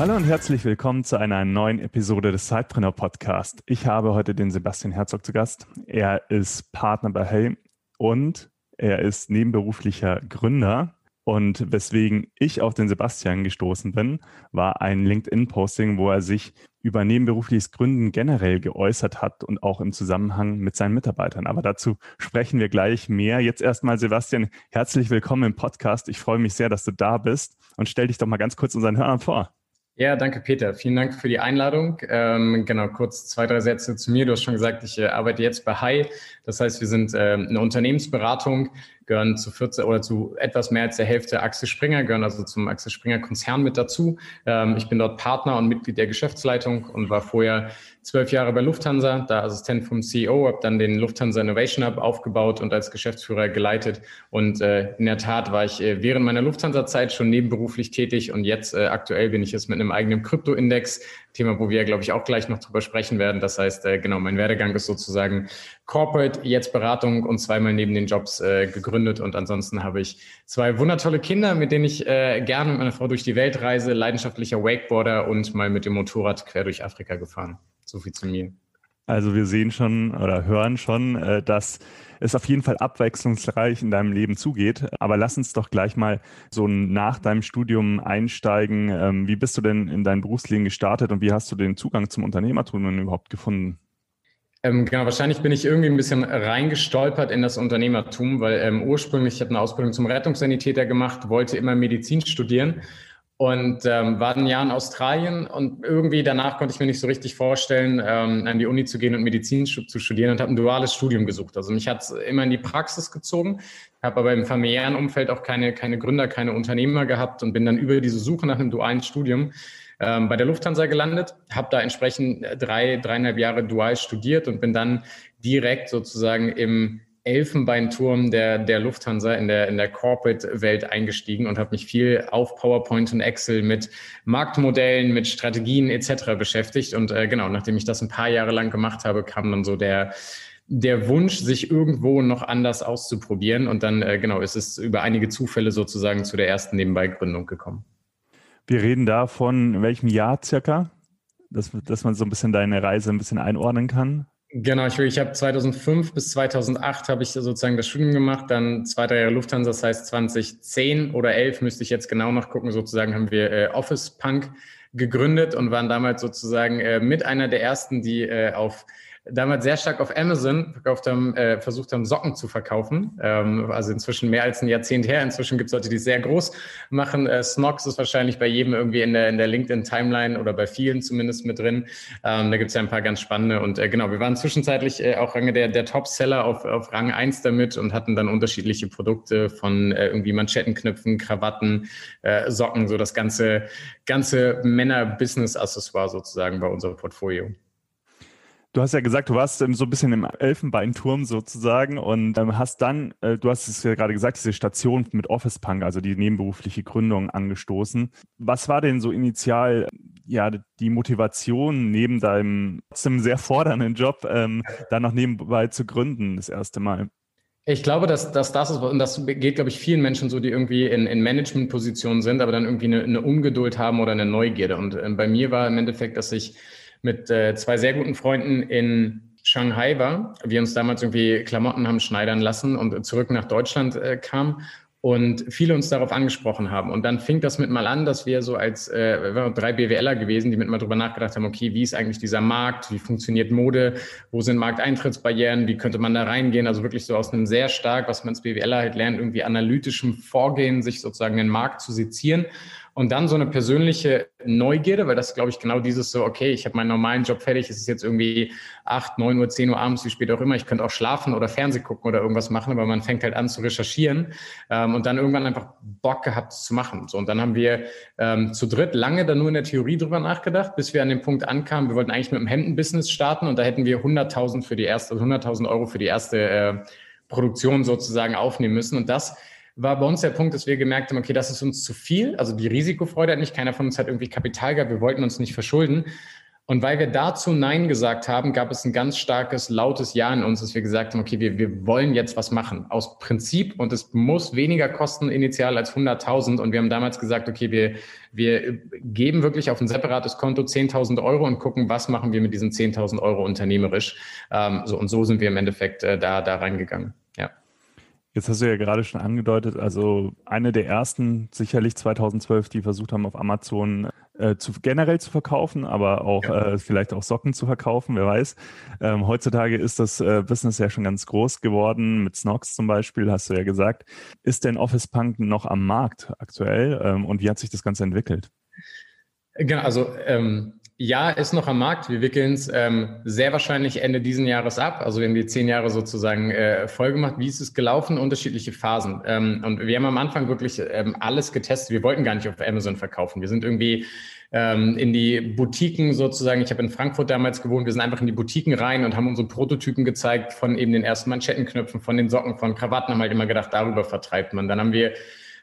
Hallo und herzlich willkommen zu einer neuen Episode des Sidepreneur Podcast. Ich habe heute den Sebastian Herzog zu Gast. Er ist Partner bei Hey und er ist nebenberuflicher Gründer. Und weswegen ich auf den Sebastian gestoßen bin, war ein LinkedIn-Posting, wo er sich über nebenberufliches Gründen generell geäußert hat und auch im Zusammenhang mit seinen Mitarbeitern. Aber dazu sprechen wir gleich mehr. Jetzt erstmal, Sebastian, herzlich willkommen im Podcast. Ich freue mich sehr, dass du da bist und stell dich doch mal ganz kurz unseren Hörern vor. Ja, danke Peter. Vielen Dank für die Einladung. Ähm, genau, kurz zwei, drei Sätze zu mir. Du hast schon gesagt, ich äh, arbeite jetzt bei Hi. Das heißt, wir sind äh, eine Unternehmensberatung, gehören zu 14 oder zu etwas mehr als der Hälfte Axel Springer, gehören also zum Axel Springer Konzern mit dazu. Ähm, ich bin dort Partner und Mitglied der Geschäftsleitung und war vorher zwölf Jahre bei Lufthansa, da Assistent vom CEO, habe dann den Lufthansa Innovation Hub aufgebaut und als Geschäftsführer geleitet. Und äh, in der Tat war ich äh, während meiner Lufthansa-Zeit schon nebenberuflich tätig und jetzt äh, aktuell bin ich es mit einem eigenen Krypto-Index, Thema, wo wir, glaube ich, auch gleich noch drüber sprechen werden. Das heißt, äh, genau, mein Werdegang ist sozusagen Corporate, jetzt Beratung und zweimal neben den Jobs äh, gegründet. Und ansonsten habe ich zwei wundertolle Kinder, mit denen ich äh, gerne mit meiner Frau durch die Welt reise, leidenschaftlicher Wakeboarder und mal mit dem Motorrad quer durch Afrika gefahren. So viel zu mir. Also wir sehen schon oder hören schon, äh, dass es auf jeden Fall abwechslungsreich in deinem Leben zugeht. Aber lass uns doch gleich mal so nach deinem Studium einsteigen. Ähm, wie bist du denn in dein Berufsleben gestartet und wie hast du den Zugang zum Unternehmertum denn überhaupt gefunden? Ähm, genau, wahrscheinlich bin ich irgendwie ein bisschen reingestolpert in das Unternehmertum, weil ähm, ursprünglich, ich habe eine Ausbildung zum Rettungssanitäter gemacht, wollte immer Medizin studieren und ähm, war ein Jahr in Australien und irgendwie danach konnte ich mir nicht so richtig vorstellen, ähm, an die Uni zu gehen und Medizin zu studieren und habe ein duales Studium gesucht. Also mich hat es immer in die Praxis gezogen, habe aber im familiären Umfeld auch keine, keine Gründer, keine Unternehmer gehabt und bin dann über diese Suche nach einem dualen Studium ähm, bei der Lufthansa gelandet, habe da entsprechend drei, dreieinhalb Jahre dual studiert und bin dann direkt sozusagen im Elfenbeinturm der, der Lufthansa in der, in der Corporate-Welt eingestiegen und habe mich viel auf PowerPoint und Excel mit Marktmodellen, mit Strategien etc. beschäftigt. Und äh, genau, nachdem ich das ein paar Jahre lang gemacht habe, kam dann so der, der Wunsch, sich irgendwo noch anders auszuprobieren. Und dann, äh, genau, ist es über einige Zufälle sozusagen zu der ersten Nebenbeigründung gekommen. Wir reden da von welchem Jahr circa, dass, dass man so ein bisschen deine Reise ein bisschen einordnen kann? Genau, ich, ich habe 2005 bis 2008 habe ich sozusagen das Studium gemacht, dann zwei, drei Jahre Lufthansa, das heißt 2010 oder 11 müsste ich jetzt genau nachgucken, sozusagen haben wir äh, Office Punk gegründet und waren damals sozusagen äh, mit einer der ersten, die äh, auf damals sehr stark auf Amazon verkauft haben, äh, versucht haben, Socken zu verkaufen. Ähm, also inzwischen mehr als ein Jahrzehnt her. Inzwischen gibt es Leute, die sehr groß machen. Äh, Snox ist wahrscheinlich bei jedem irgendwie in der, in der LinkedIn-Timeline oder bei vielen zumindest mit drin. Ähm, da gibt es ja ein paar ganz spannende. Und äh, genau, wir waren zwischenzeitlich äh, auch Range der, der Top-Seller auf, auf Rang 1 damit und hatten dann unterschiedliche Produkte von äh, irgendwie Manschettenknöpfen, Krawatten, äh, Socken, so das ganze, ganze Männer-Business-Accessoire sozusagen bei unserem Portfolio. Du hast ja gesagt, du warst ähm, so ein bisschen im Elfenbeinturm sozusagen und ähm, hast dann, äh, du hast es ja gerade gesagt, diese Station mit Office Punk, also die nebenberufliche Gründung angestoßen. Was war denn so initial ja die Motivation neben deinem trotzdem sehr fordernden Job, ähm, da noch nebenbei zu gründen das erste Mal? Ich glaube, dass, dass das ist, und das geht, glaube ich, vielen Menschen so, die irgendwie in, in Management-Positionen sind, aber dann irgendwie eine, eine Ungeduld haben oder eine Neugierde. Und äh, bei mir war im Endeffekt, dass ich mit äh, zwei sehr guten Freunden in Shanghai war. Wir uns damals irgendwie Klamotten haben schneidern lassen und zurück nach Deutschland äh, kamen und viele uns darauf angesprochen haben. Und dann fing das mit mal an, dass wir so als äh, wir drei BWLer gewesen, die mit mal drüber nachgedacht haben, okay, wie ist eigentlich dieser Markt, wie funktioniert Mode, wo sind Markteintrittsbarrieren, wie könnte man da reingehen? Also wirklich so aus einem sehr stark, was man als BWLer halt lernt, irgendwie analytischem Vorgehen, sich sozusagen den Markt zu sezieren Und dann so eine persönliche Neugierde, weil das glaube ich genau dieses so, okay, ich habe meinen normalen Job fertig, es ist jetzt irgendwie acht, neun Uhr, zehn Uhr abends, wie spät auch immer, ich könnte auch schlafen oder Fernsehen gucken oder irgendwas machen, aber man fängt halt an zu recherchieren ähm, und dann irgendwann einfach Bock gehabt zu machen. So, und dann haben wir ähm, zu dritt lange dann nur in der Theorie drüber nachgedacht, bis wir an dem Punkt ankamen, wir wollten eigentlich mit dem Hemdenbusiness starten und da hätten wir 100.000 für die erste, also 100.000 Euro für die erste äh, Produktion sozusagen aufnehmen müssen und das war bei uns der Punkt, dass wir gemerkt haben, okay, das ist uns zu viel. Also die Risikofreude hat nicht, keiner von uns hat irgendwie Kapital gehabt, wir wollten uns nicht verschulden. Und weil wir dazu Nein gesagt haben, gab es ein ganz starkes, lautes Ja in uns, dass wir gesagt haben, okay, wir, wir wollen jetzt was machen. Aus Prinzip und es muss weniger kosten initial als 100.000. Und wir haben damals gesagt, okay, wir, wir geben wirklich auf ein separates Konto 10.000 Euro und gucken, was machen wir mit diesen 10.000 Euro unternehmerisch. Ähm, so, und so sind wir im Endeffekt äh, da, da reingegangen. Jetzt hast du ja gerade schon angedeutet, also eine der ersten, sicherlich 2012, die versucht haben, auf Amazon äh, zu, generell zu verkaufen, aber auch ja. äh, vielleicht auch Socken zu verkaufen, wer weiß. Ähm, heutzutage ist das äh, Business ja schon ganz groß geworden, mit Snox zum Beispiel, hast du ja gesagt. Ist denn Office Punk noch am Markt aktuell ähm, und wie hat sich das Ganze entwickelt? Genau, also ähm, ja, ist noch am Markt. Wir wickeln es ähm, sehr wahrscheinlich Ende diesen Jahres ab. Also wir haben die zehn Jahre sozusagen äh, voll gemacht. Wie ist es gelaufen? Unterschiedliche Phasen. Ähm, und wir haben am Anfang wirklich ähm, alles getestet. Wir wollten gar nicht auf Amazon verkaufen. Wir sind irgendwie ähm, in die Boutiquen sozusagen. Ich habe in Frankfurt damals gewohnt. Wir sind einfach in die Boutiquen rein und haben unsere Prototypen gezeigt von eben den ersten Manschettenknöpfen, von den Socken, von Krawatten. Haben halt immer gedacht, darüber vertreibt man. Dann haben wir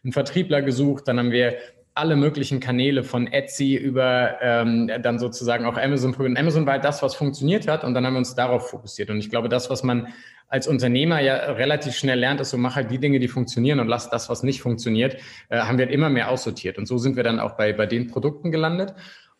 einen Vertriebler gesucht. Dann haben wir alle möglichen Kanäle von Etsy über ähm, dann sozusagen auch Amazon probiert. Amazon war halt das, was funktioniert hat und dann haben wir uns darauf fokussiert. Und ich glaube, das, was man als Unternehmer ja relativ schnell lernt, ist so, mach halt die Dinge, die funktionieren und lass das, was nicht funktioniert, äh, haben wir halt immer mehr aussortiert. Und so sind wir dann auch bei, bei den Produkten gelandet.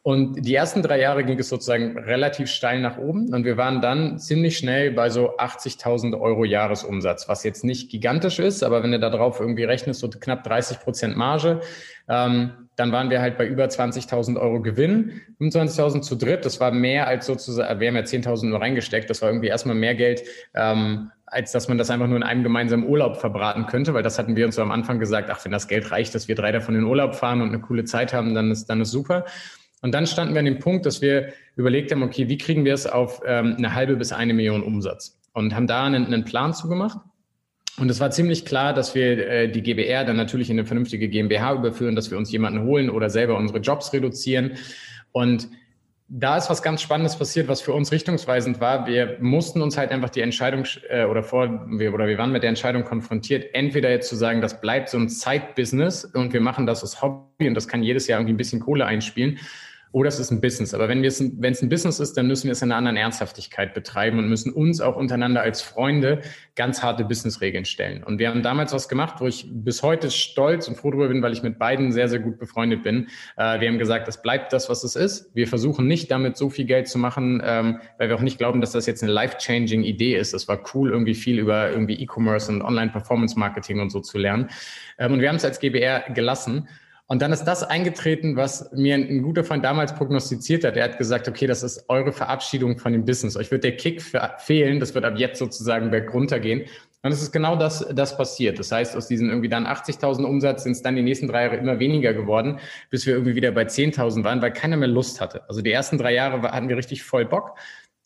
Und die ersten drei Jahre ging es sozusagen relativ steil nach oben und wir waren dann ziemlich schnell bei so 80.000 Euro Jahresumsatz, was jetzt nicht gigantisch ist, aber wenn du da drauf irgendwie rechnest, so knapp 30 Prozent Marge, ähm, dann waren wir halt bei über 20.000 Euro Gewinn, 25.000 zu dritt, das war mehr als sozusagen, wir haben ja 10.000 nur reingesteckt, das war irgendwie erstmal mehr Geld, ähm, als dass man das einfach nur in einem gemeinsamen Urlaub verbraten könnte, weil das hatten wir uns so am Anfang gesagt, ach, wenn das Geld reicht, dass wir drei davon in den Urlaub fahren und eine coole Zeit haben, dann ist, dann ist super. Und dann standen wir an dem Punkt, dass wir überlegt haben, okay, wie kriegen wir es auf ähm, eine halbe bis eine Million Umsatz? Und haben da einen, einen Plan zugemacht. Und es war ziemlich klar, dass wir äh, die GBR dann natürlich in eine vernünftige GmbH überführen, dass wir uns jemanden holen oder selber unsere Jobs reduzieren. Und da ist was ganz Spannendes passiert, was für uns richtungsweisend war. Wir mussten uns halt einfach die Entscheidung äh, oder vor wir oder wir waren mit der Entscheidung konfrontiert, entweder jetzt zu sagen, das bleibt so ein Zeitbusiness und wir machen das als Hobby und das kann jedes Jahr irgendwie ein bisschen Kohle einspielen oder es ist ein Business. Aber wenn, es, es ein Business ist, dann müssen wir es in einer anderen Ernsthaftigkeit betreiben und müssen uns auch untereinander als Freunde ganz harte Businessregeln stellen. Und wir haben damals was gemacht, wo ich bis heute stolz und froh darüber bin, weil ich mit beiden sehr, sehr gut befreundet bin. Äh, wir haben gesagt, es bleibt das, was es ist. Wir versuchen nicht damit so viel Geld zu machen, ähm, weil wir auch nicht glauben, dass das jetzt eine life-changing Idee ist. Es war cool, irgendwie viel über irgendwie E-Commerce und Online-Performance-Marketing und so zu lernen. Ähm, und wir haben es als GBR gelassen. Und dann ist das eingetreten, was mir ein guter Freund damals prognostiziert hat. Er hat gesagt, okay, das ist eure Verabschiedung von dem Business. Euch wird der Kick fehlen. Das wird ab jetzt sozusagen berg runtergehen. Und es ist genau das, das passiert. Das heißt, aus diesen irgendwie dann 80.000 Umsatz sind es dann die nächsten drei Jahre immer weniger geworden, bis wir irgendwie wieder bei 10.000 waren, weil keiner mehr Lust hatte. Also die ersten drei Jahre hatten wir richtig voll Bock.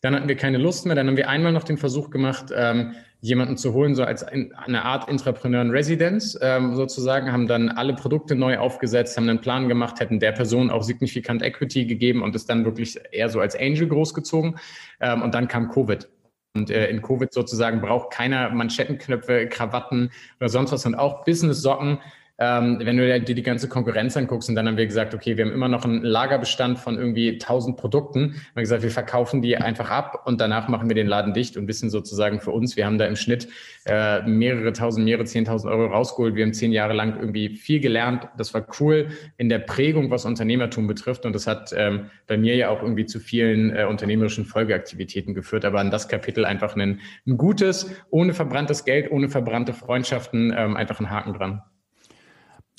Dann hatten wir keine Lust mehr. Dann haben wir einmal noch den Versuch gemacht, ähm, jemanden zu holen, so als eine Art Entrepreneur in Residence ähm, sozusagen, haben dann alle Produkte neu aufgesetzt, haben einen Plan gemacht, hätten der Person auch signifikant Equity gegeben und ist dann wirklich eher so als Angel großgezogen. Ähm, und dann kam Covid. Und äh, in Covid sozusagen braucht keiner Manschettenknöpfe, Krawatten oder sonst was und auch Business-Socken ähm, wenn du dir die ganze Konkurrenz anguckst und dann haben wir gesagt, okay, wir haben immer noch einen Lagerbestand von irgendwie 1000 Produkten. Wir haben gesagt, wir verkaufen die einfach ab und danach machen wir den Laden dicht und wissen sozusagen für uns, wir haben da im Schnitt äh, mehrere tausend, mehrere zehntausend Euro rausgeholt. Wir haben zehn Jahre lang irgendwie viel gelernt. Das war cool in der Prägung, was Unternehmertum betrifft und das hat ähm, bei mir ja auch irgendwie zu vielen äh, unternehmerischen Folgeaktivitäten geführt. Aber an das Kapitel einfach ein, ein gutes, ohne verbranntes Geld, ohne verbrannte Freundschaften, ähm, einfach ein Haken dran.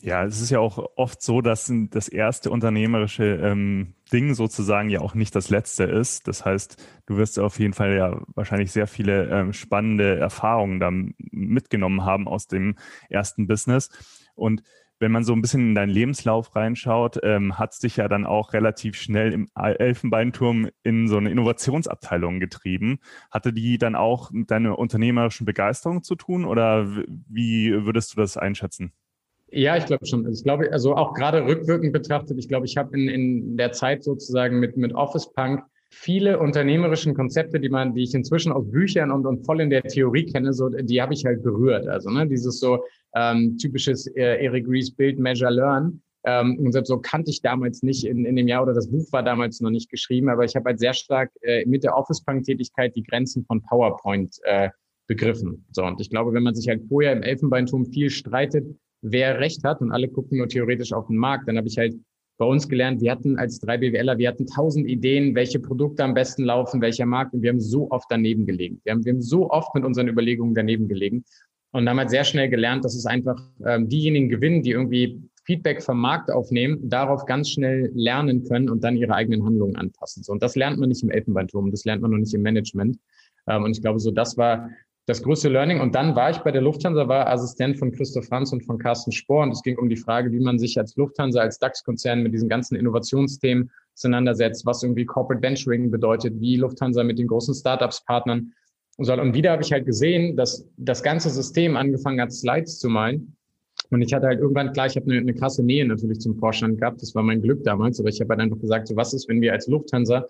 Ja, es ist ja auch oft so, dass das erste unternehmerische ähm, Ding sozusagen ja auch nicht das letzte ist. Das heißt, du wirst auf jeden Fall ja wahrscheinlich sehr viele ähm, spannende Erfahrungen da mitgenommen haben aus dem ersten Business. Und wenn man so ein bisschen in deinen Lebenslauf reinschaut, ähm, hat es dich ja dann auch relativ schnell im Elfenbeinturm in so eine Innovationsabteilung getrieben. Hatte die dann auch mit deiner unternehmerischen Begeisterung zu tun oder wie würdest du das einschätzen? Ja, ich glaube schon. Ich glaube, also auch gerade rückwirkend betrachtet, ich glaube, ich habe in, in der Zeit sozusagen mit, mit Office Punk viele unternehmerischen Konzepte, die man, die ich inzwischen aus Büchern und, und voll in der Theorie kenne, so, die habe ich halt berührt. Also ne, dieses so ähm, typisches äh, Eric Ries Build, Measure, Learn. Ähm, und selbst so kannte ich damals nicht in, in dem Jahr oder das Buch war damals noch nicht geschrieben, aber ich habe halt sehr stark äh, mit der Office-Punk-Tätigkeit die Grenzen von PowerPoint äh, begriffen. So, und ich glaube, wenn man sich halt vorher im Elfenbeinturm viel streitet, wer recht hat und alle gucken nur theoretisch auf den Markt, dann habe ich halt bei uns gelernt, wir hatten als drei BWLer, wir hatten tausend Ideen, welche Produkte am besten laufen, welcher Markt und wir haben so oft daneben gelegen. Wir haben, wir haben so oft mit unseren Überlegungen daneben gelegen und haben halt sehr schnell gelernt, dass es einfach ähm, diejenigen gewinnen, die irgendwie Feedback vom Markt aufnehmen, darauf ganz schnell lernen können und dann ihre eigenen Handlungen anpassen. So, und das lernt man nicht im Elfenbeinturm, das lernt man noch nicht im Management. Ähm, und ich glaube, so das war das größte Learning. Und dann war ich bei der Lufthansa, war Assistent von Christoph Franz und von Carsten Spohr. Und es ging um die Frage, wie man sich als Lufthansa, als DAX-Konzern mit diesen ganzen Innovationsthemen auseinandersetzt, was irgendwie Corporate Venturing bedeutet, wie Lufthansa mit den großen Startups partnern soll. Und wieder habe ich halt gesehen, dass das ganze System angefangen hat, Slides zu malen. Und ich hatte halt irgendwann, klar, ich habe eine, eine krasse Nähe natürlich zum Vorstand gehabt. Das war mein Glück damals. Aber ich habe halt einfach gesagt, so was ist, wenn wir als Lufthansa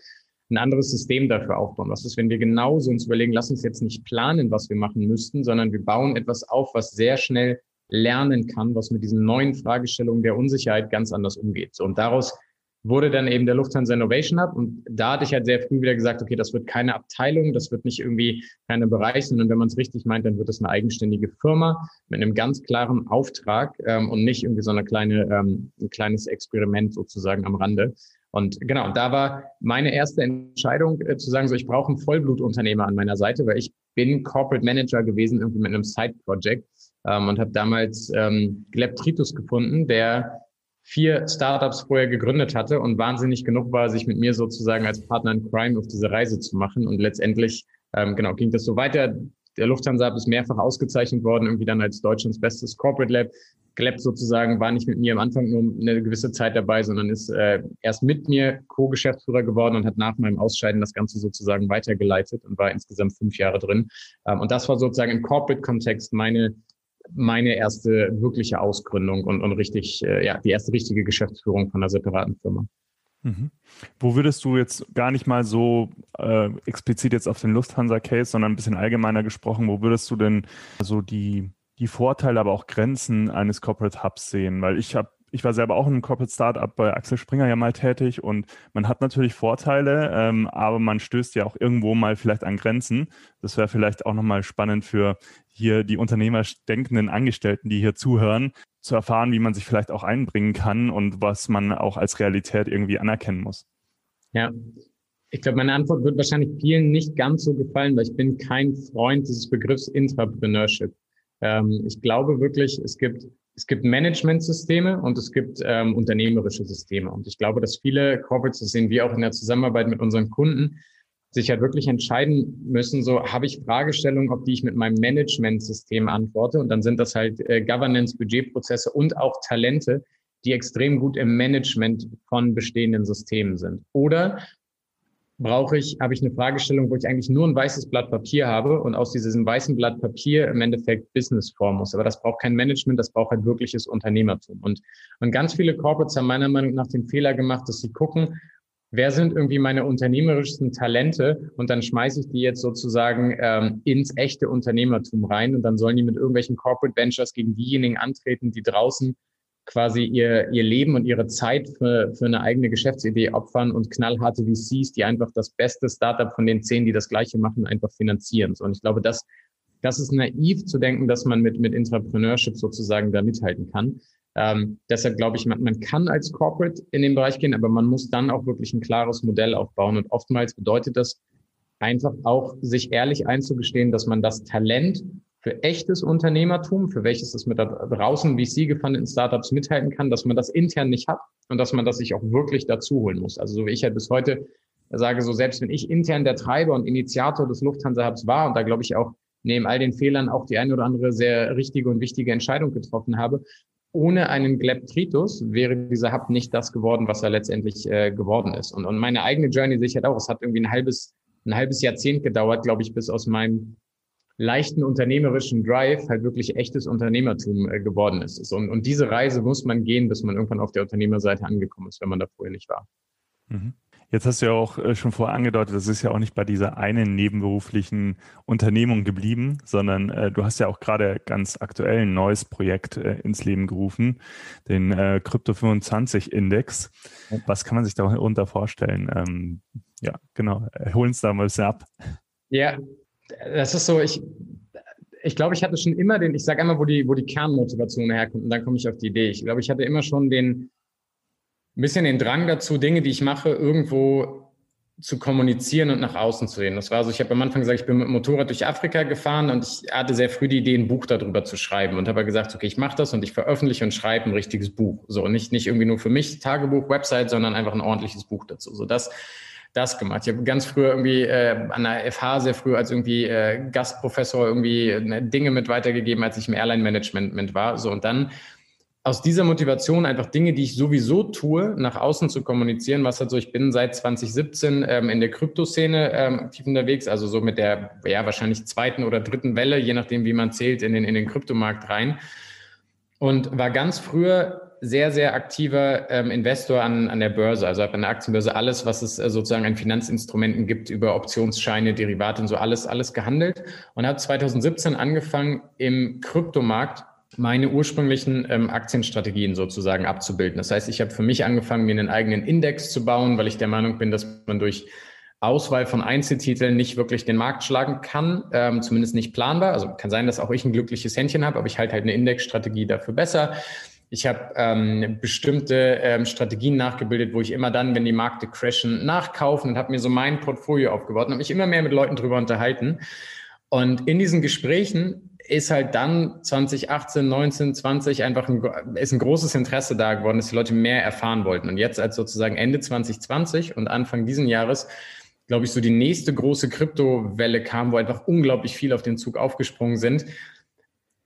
ein anderes System dafür aufbauen? Was ist, wenn wir genauso uns überlegen, lass uns jetzt nicht planen, was wir machen müssten, sondern wir bauen etwas auf, was sehr schnell lernen kann, was mit diesen neuen Fragestellungen der Unsicherheit ganz anders umgeht. So, und daraus wurde dann eben der Lufthansa Innovation Hub. Und da hatte ich halt sehr früh wieder gesagt, okay, das wird keine Abteilung, das wird nicht irgendwie keine Bereich, sondern wenn man es richtig meint, dann wird es eine eigenständige Firma mit einem ganz klaren Auftrag ähm, und nicht irgendwie so eine kleine, ähm, ein kleines Experiment sozusagen am Rande. Und genau, da war meine erste Entscheidung äh, zu sagen, so ich brauche einen Vollblutunternehmer an meiner Seite, weil ich bin Corporate Manager gewesen irgendwie mit einem Side-Project ähm, und habe damals ähm, Gleb Tritus gefunden, der vier Startups vorher gegründet hatte und wahnsinnig genug war, sich mit mir sozusagen als Partner in Crime auf diese Reise zu machen. Und letztendlich, ähm, genau, ging das so weiter. Der Lufthansa ist mehrfach ausgezeichnet worden, irgendwie dann als Deutschlands bestes Corporate Lab. Gleb sozusagen war nicht mit mir am Anfang nur eine gewisse Zeit dabei, sondern ist äh, erst mit mir Co-Geschäftsführer geworden und hat nach meinem Ausscheiden das Ganze sozusagen weitergeleitet und war insgesamt fünf Jahre drin. Ähm, und das war sozusagen im Corporate-Kontext meine meine erste wirkliche Ausgründung und, und richtig, äh, ja, die erste richtige Geschäftsführung von einer separaten Firma. Mhm. Wo würdest du jetzt gar nicht mal so äh, explizit jetzt auf den Lufthansa-Case, sondern ein bisschen allgemeiner gesprochen, wo würdest du denn so die, die Vorteile, aber auch Grenzen eines Corporate Hubs sehen? Weil ich habe ich war selber auch in einem Corporate Startup bei Axel Springer ja mal tätig und man hat natürlich Vorteile, ähm, aber man stößt ja auch irgendwo mal vielleicht an Grenzen. Das wäre vielleicht auch nochmal spannend für hier die unternehmerdenkenden Angestellten, die hier zuhören, zu erfahren, wie man sich vielleicht auch einbringen kann und was man auch als Realität irgendwie anerkennen muss. Ja, ich glaube, meine Antwort wird wahrscheinlich vielen nicht ganz so gefallen, weil ich bin kein Freund dieses Begriffs Intrapreneurship. Ähm, ich glaube wirklich, es gibt es gibt Managementsysteme und es gibt ähm, unternehmerische Systeme. Und ich glaube, dass viele Corporates, das sehen wir auch in der Zusammenarbeit mit unseren Kunden, sich halt wirklich entscheiden müssen, so habe ich Fragestellungen, auf die ich mit meinem Managementsystem antworte. Und dann sind das halt äh, Governance, Budgetprozesse und auch Talente, die extrem gut im Management von bestehenden Systemen sind. Oder brauche ich, habe ich eine Fragestellung, wo ich eigentlich nur ein weißes Blatt Papier habe und aus diesem weißen Blatt Papier im Endeffekt Business formen muss. Aber das braucht kein Management, das braucht halt wirkliches Unternehmertum. Und, und ganz viele Corporates haben meiner Meinung nach den Fehler gemacht, dass sie gucken, wer sind irgendwie meine unternehmerischsten Talente und dann schmeiße ich die jetzt sozusagen ähm, ins echte Unternehmertum rein und dann sollen die mit irgendwelchen Corporate Ventures gegen diejenigen antreten, die draußen quasi ihr, ihr Leben und ihre Zeit für, für eine eigene Geschäftsidee opfern und knallharte VCs, die einfach das beste Startup von den zehn, die das Gleiche machen, einfach finanzieren. Und ich glaube, das, das ist naiv zu denken, dass man mit, mit Entrepreneurship sozusagen da mithalten kann. Ähm, deshalb glaube ich, man, man kann als Corporate in den Bereich gehen, aber man muss dann auch wirklich ein klares Modell aufbauen. Und oftmals bedeutet das einfach auch, sich ehrlich einzugestehen, dass man das Talent für echtes Unternehmertum, für welches es mit da draußen VC gefundeten Startups mithalten kann, dass man das intern nicht hat und dass man das sich auch wirklich dazu holen muss. Also so wie ich halt bis heute sage, so selbst wenn ich intern der Treiber und Initiator des Lufthansa-Hubs war und da glaube ich auch neben all den Fehlern auch die eine oder andere sehr richtige und wichtige Entscheidung getroffen habe, ohne einen Gleptritus wäre dieser Hub nicht das geworden, was er letztendlich äh, geworden ist. Und, und meine eigene Journey sehe ich halt auch. Es hat irgendwie ein halbes, ein halbes Jahrzehnt gedauert, glaube ich, bis aus meinem leichten unternehmerischen Drive halt wirklich echtes Unternehmertum äh, geworden ist. Und, und diese Reise muss man gehen, bis man irgendwann auf der Unternehmerseite angekommen ist, wenn man da vorher nicht war. Mhm. Jetzt hast du ja auch äh, schon vorher angedeutet, das ist ja auch nicht bei dieser einen nebenberuflichen Unternehmung geblieben, sondern äh, du hast ja auch gerade ganz aktuell ein neues Projekt äh, ins Leben gerufen, den äh, Crypto 25 Index. Was kann man sich darunter vorstellen? Ähm, ja, genau. Hol uns da mal ein bisschen ab. Ja, das ist so, ich, ich glaube, ich hatte schon immer den, ich sage einmal, wo die, wo die Kernmotivation herkommt und dann komme ich auf die Idee. Ich glaube, ich hatte immer schon den, ein bisschen den Drang dazu, Dinge, die ich mache, irgendwo zu kommunizieren und nach außen zu reden. Das war so, ich habe am Anfang gesagt, ich bin mit dem Motorrad durch Afrika gefahren und ich hatte sehr früh die Idee, ein Buch darüber zu schreiben und habe gesagt, okay, ich mache das und ich veröffentliche und schreibe ein richtiges Buch. So, nicht, nicht irgendwie nur für mich Tagebuch, Website, sondern einfach ein ordentliches Buch dazu. So, das, das gemacht. Ich habe ganz früher irgendwie äh, an der FH sehr früh als irgendwie äh, Gastprofessor irgendwie äh, Dinge mit weitergegeben, als ich im Airline-Management war. So und dann aus dieser Motivation einfach Dinge, die ich sowieso tue, nach außen zu kommunizieren. Was halt so, ich bin seit 2017 ähm, in der Kryptoszene ähm, aktiv unterwegs, also so mit der ja wahrscheinlich zweiten oder dritten Welle, je nachdem, wie man zählt, in den, in den Kryptomarkt rein. Und war ganz früher sehr, sehr aktiver ähm, Investor an, an der Börse, also an der Aktienbörse alles, was es äh, sozusagen an Finanzinstrumenten gibt, über Optionsscheine, Derivate und so alles, alles gehandelt und habe 2017 angefangen, im Kryptomarkt meine ursprünglichen ähm, Aktienstrategien sozusagen abzubilden. Das heißt, ich habe für mich angefangen, mir einen eigenen Index zu bauen, weil ich der Meinung bin, dass man durch Auswahl von Einzeltiteln nicht wirklich den Markt schlagen kann, ähm, zumindest nicht planbar. Also kann sein, dass auch ich ein glückliches Händchen habe, aber ich halte halt eine Indexstrategie dafür besser. Ich habe ähm, bestimmte ähm, Strategien nachgebildet, wo ich immer dann, wenn die Märkte crashen, nachkaufen und habe mir so mein Portfolio aufgebaut und habe mich immer mehr mit Leuten drüber unterhalten. Und in diesen Gesprächen ist halt dann 2018, 19, 20 einfach ein, ist ein großes Interesse da geworden, dass die Leute mehr erfahren wollten. Und jetzt als sozusagen Ende 2020 und Anfang diesen Jahres, glaube ich, so die nächste große Kryptowelle kam, wo einfach unglaublich viel auf den Zug aufgesprungen sind,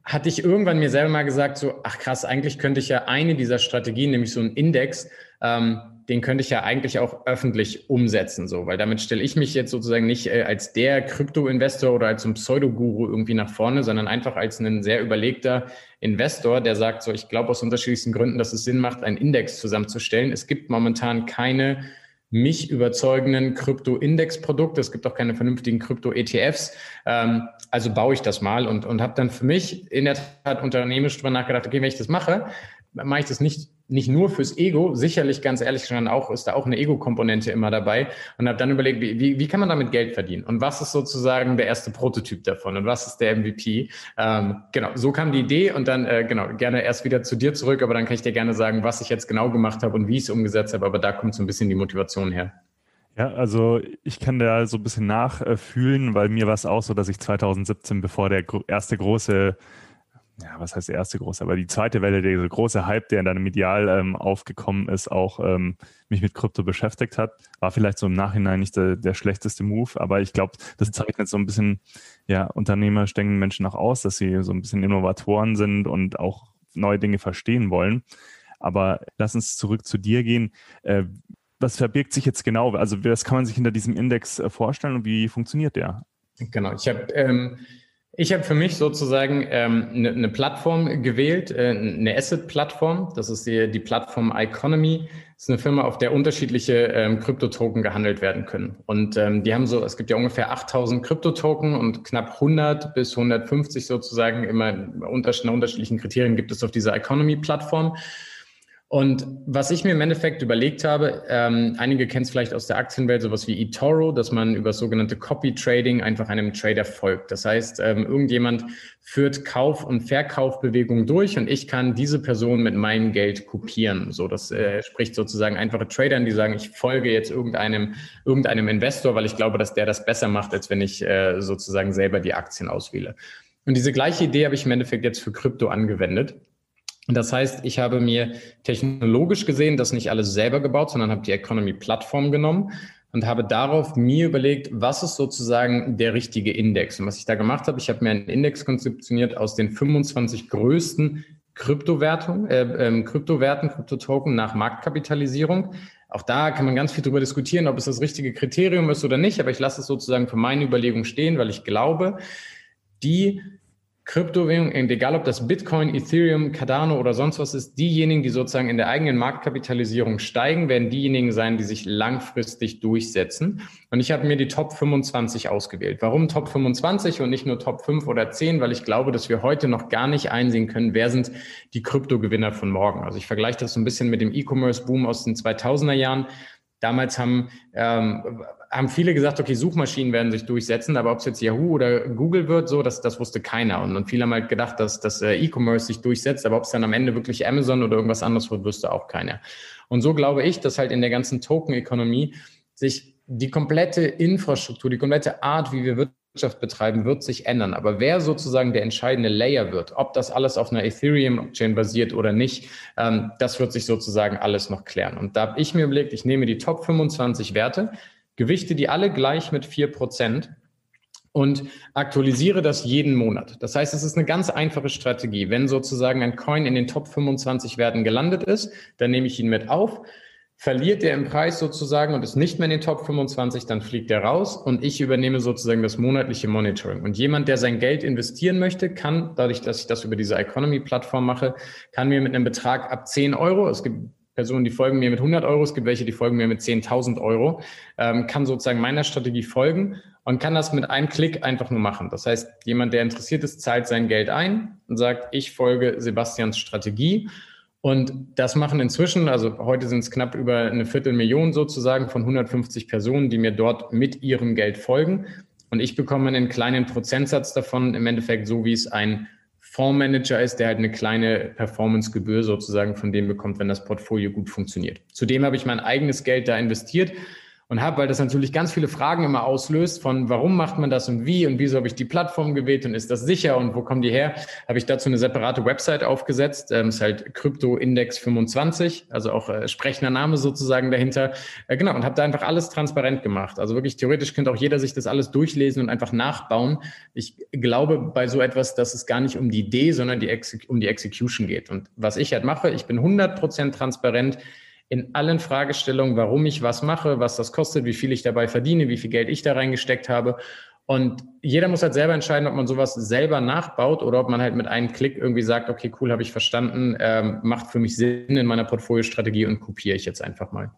hatte ich irgendwann mir selber mal gesagt, so, ach krass, eigentlich könnte ich ja eine dieser Strategien, nämlich so einen Index, ähm, den könnte ich ja eigentlich auch öffentlich umsetzen, so, weil damit stelle ich mich jetzt sozusagen nicht äh, als der Krypto-Investor oder als ein Pseudoguru irgendwie nach vorne, sondern einfach als ein sehr überlegter Investor, der sagt, so, ich glaube aus unterschiedlichsten Gründen, dass es Sinn macht, einen Index zusammenzustellen. Es gibt momentan keine mich überzeugenden Krypto-Index-Produkte. Es gibt auch keine vernünftigen Krypto-ETFs. Ähm, also baue ich das mal und, und habe dann für mich in der Tat unternehmerisch drüber nachgedacht, okay, wenn ich das mache, mache ich das nicht nicht nur fürs Ego, sicherlich ganz ehrlich schon auch, ist da auch eine Ego-Komponente immer dabei und habe dann überlegt, wie, wie, wie kann man damit Geld verdienen und was ist sozusagen der erste Prototyp davon und was ist der MVP? Ähm, genau, so kam die Idee und dann, äh, genau, gerne erst wieder zu dir zurück, aber dann kann ich dir gerne sagen, was ich jetzt genau gemacht habe und wie ich es umgesetzt habe, aber da kommt so ein bisschen die Motivation her. Ja, also ich kann da so ein bisschen nachfühlen, weil mir war es auch so, dass ich 2017, bevor der erste große ja, was heißt der erste große, aber die zweite Welle, der große Hype, der dann medial ähm, aufgekommen ist, auch ähm, mich mit Krypto beschäftigt hat, war vielleicht so im Nachhinein nicht der, der schlechteste Move, aber ich glaube, das zeichnet so ein bisschen, ja, Unternehmer stecken Menschen auch aus, dass sie so ein bisschen Innovatoren sind und auch neue Dinge verstehen wollen. Aber lass uns zurück zu dir gehen. Äh, was verbirgt sich jetzt genau? Also was kann man sich hinter diesem Index äh, vorstellen und wie funktioniert der? Genau, ich habe ähm habe für mich sozusagen ähm, eine, eine Plattform gewählt, äh, eine Asset-Plattform. Das ist die, die Plattform Economy. Das ist eine Firma, auf der unterschiedliche ähm, Kryptotoken gehandelt werden können. Und ähm, die haben so, es gibt ja ungefähr 8000 Kryptotoken und knapp 100 bis 150 sozusagen immer unter, unterschiedlichen Kriterien gibt es auf dieser Economy-Plattform. Und was ich mir im Endeffekt überlegt habe, ähm, einige kennen es vielleicht aus der Aktienwelt, sowas wie eToro, dass man über sogenannte Copy Trading einfach einem Trader folgt. Das heißt, ähm, irgendjemand führt Kauf- und Verkaufbewegungen durch und ich kann diese Person mit meinem Geld kopieren. So, das äh, spricht sozusagen einfache Tradern, die sagen, ich folge jetzt irgendeinem, irgendeinem Investor, weil ich glaube, dass der das besser macht, als wenn ich äh, sozusagen selber die Aktien auswähle. Und diese gleiche Idee habe ich im Endeffekt jetzt für Krypto angewendet. Das heißt, ich habe mir technologisch gesehen das nicht alles selber gebaut, sondern habe die Economy-Plattform genommen und habe darauf mir überlegt, was ist sozusagen der richtige Index. Und was ich da gemacht habe, ich habe mir einen Index konzeptioniert aus den 25 größten Kryptowertung, äh, ähm, Kryptowerten, Kryptotoken nach Marktkapitalisierung. Auch da kann man ganz viel darüber diskutieren, ob es das richtige Kriterium ist oder nicht, aber ich lasse es sozusagen für meine Überlegung stehen, weil ich glaube, die Kryptowährung, egal ob das Bitcoin, Ethereum, Cardano oder sonst was ist, diejenigen, die sozusagen in der eigenen Marktkapitalisierung steigen, werden diejenigen sein, die sich langfristig durchsetzen. Und ich habe mir die Top 25 ausgewählt. Warum Top 25 und nicht nur Top 5 oder 10? Weil ich glaube, dass wir heute noch gar nicht einsehen können, wer sind die Kryptogewinner von morgen. Also ich vergleiche das so ein bisschen mit dem E-Commerce-Boom aus den 2000er Jahren. Damals haben, ähm, haben viele gesagt, okay, Suchmaschinen werden sich durchsetzen, aber ob es jetzt Yahoo oder Google wird, so, das, das wusste keiner. Und, und viele haben halt gedacht, dass das äh, E-Commerce sich durchsetzt, aber ob es dann am Ende wirklich Amazon oder irgendwas anderes wird, wusste auch keiner. Und so glaube ich, dass halt in der ganzen Token-Ökonomie sich die komplette Infrastruktur, die komplette Art, wie wir Wirtschaft betreiben, wird sich ändern. Aber wer sozusagen der entscheidende Layer wird, ob das alles auf einer Ethereum-Chain basiert oder nicht, ähm, das wird sich sozusagen alles noch klären. Und da habe ich mir überlegt, ich nehme die Top 25 Werte, gewichte die alle gleich mit 4% und aktualisiere das jeden Monat. Das heißt, es ist eine ganz einfache Strategie. Wenn sozusagen ein Coin in den Top 25 Werten gelandet ist, dann nehme ich ihn mit auf Verliert er im Preis sozusagen und ist nicht mehr in den Top 25, dann fliegt er raus und ich übernehme sozusagen das monatliche Monitoring. Und jemand, der sein Geld investieren möchte, kann, dadurch, dass ich das über diese Economy-Plattform mache, kann mir mit einem Betrag ab 10 Euro, es gibt Personen, die folgen mir mit 100 Euro, es gibt welche, die folgen mir mit 10.000 Euro, ähm, kann sozusagen meiner Strategie folgen und kann das mit einem Klick einfach nur machen. Das heißt, jemand, der interessiert ist, zahlt sein Geld ein und sagt, ich folge Sebastians Strategie und das machen inzwischen, also heute sind es knapp über eine Viertelmillion sozusagen von 150 Personen, die mir dort mit ihrem Geld folgen. Und ich bekomme einen kleinen Prozentsatz davon, im Endeffekt so wie es ein Fondsmanager ist, der halt eine kleine Performancegebühr sozusagen von dem bekommt, wenn das Portfolio gut funktioniert. Zudem habe ich mein eigenes Geld da investiert und habe, weil das natürlich ganz viele Fragen immer auslöst von warum macht man das und wie und wieso habe ich die Plattform gewählt und ist das sicher und wo kommen die her, habe ich dazu eine separate Website aufgesetzt. Ähm, ist halt Crypto Index 25, also auch äh, sprechender Name sozusagen dahinter. Äh, genau, und habe da einfach alles transparent gemacht. Also wirklich theoretisch könnte auch jeder sich das alles durchlesen und einfach nachbauen. Ich glaube bei so etwas, dass es gar nicht um die Idee, sondern die um die Execution geht. Und was ich halt mache, ich bin 100% transparent in allen Fragestellungen, warum ich was mache, was das kostet, wie viel ich dabei verdiene, wie viel Geld ich da reingesteckt habe. Und jeder muss halt selber entscheiden, ob man sowas selber nachbaut oder ob man halt mit einem Klick irgendwie sagt, okay, cool, habe ich verstanden, ähm, macht für mich Sinn in meiner Portfoliostrategie und kopiere ich jetzt einfach mal.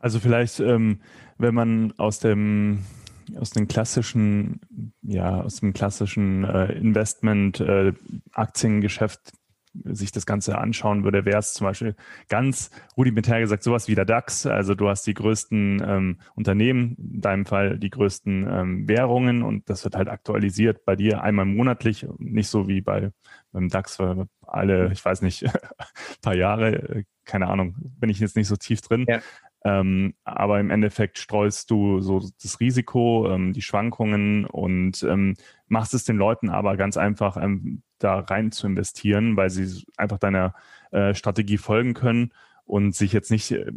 Also vielleicht, ähm, wenn man aus dem aus dem klassischen, ja, aus dem klassischen äh, Investment, äh, Aktiengeschäft sich das Ganze anschauen würde, wäre es zum Beispiel ganz rudimentär gesagt sowas wie der DAX. Also du hast die größten ähm, Unternehmen, in deinem Fall die größten ähm, Währungen und das wird halt aktualisiert bei dir einmal monatlich, nicht so wie bei beim DAX alle, ich weiß nicht, paar Jahre, keine Ahnung, bin ich jetzt nicht so tief drin. Ja. Ähm, aber im Endeffekt streust du so das Risiko, ähm, die Schwankungen und ähm, machst es den Leuten aber ganz einfach ähm, da rein zu investieren, weil sie einfach deiner äh, Strategie folgen können und sich jetzt nicht äh,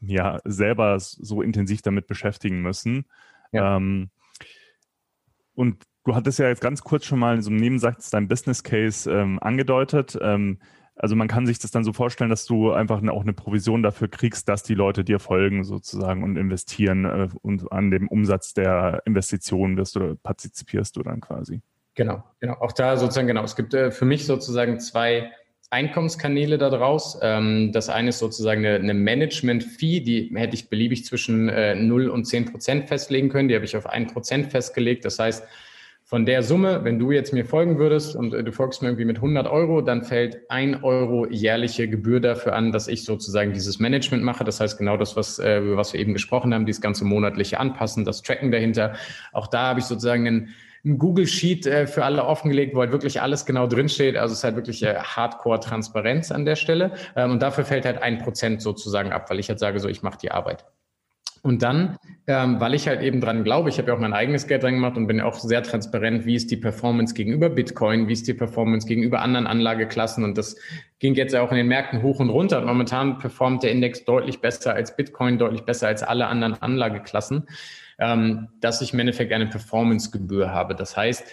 ja selber so intensiv damit beschäftigen müssen. Ja. Ähm, und du hattest ja jetzt ganz kurz schon mal in so einem Nebensatz dein Business Case ähm, angedeutet. Ähm, also man kann sich das dann so vorstellen, dass du einfach auch eine Provision dafür kriegst, dass die Leute dir folgen sozusagen und investieren äh, und an dem Umsatz der Investitionen wirst du partizipierst du dann quasi. Genau, genau. Auch da sozusagen, genau. Es gibt äh, für mich sozusagen zwei Einkommenskanäle daraus. Ähm, das eine ist sozusagen eine, eine Management-Fee, die hätte ich beliebig zwischen äh, 0 und 10 Prozent festlegen können. Die habe ich auf 1 Prozent festgelegt. Das heißt, von der Summe, wenn du jetzt mir folgen würdest und äh, du folgst mir irgendwie mit 100 Euro, dann fällt ein Euro jährliche Gebühr dafür an, dass ich sozusagen dieses Management mache. Das heißt genau das, was, äh, was wir eben gesprochen haben, dieses ganze monatliche Anpassen, das Tracken dahinter. Auch da habe ich sozusagen einen, einen Google Sheet äh, für alle offengelegt, wo halt wirklich alles genau drinsteht. Also es ist halt wirklich Hardcore-Transparenz an der Stelle. Ähm, und dafür fällt halt ein Prozent sozusagen ab, weil ich halt sage, so ich mache die Arbeit. Und dann, ähm, weil ich halt eben dran glaube, ich habe ja auch mein eigenes Geld dran gemacht und bin ja auch sehr transparent, wie ist die Performance gegenüber Bitcoin, wie ist die Performance gegenüber anderen Anlageklassen und das ging jetzt ja auch in den Märkten hoch und runter. Und momentan performt der Index deutlich besser als Bitcoin, deutlich besser als alle anderen Anlageklassen, ähm, dass ich im Endeffekt eine Performancegebühr habe. Das heißt,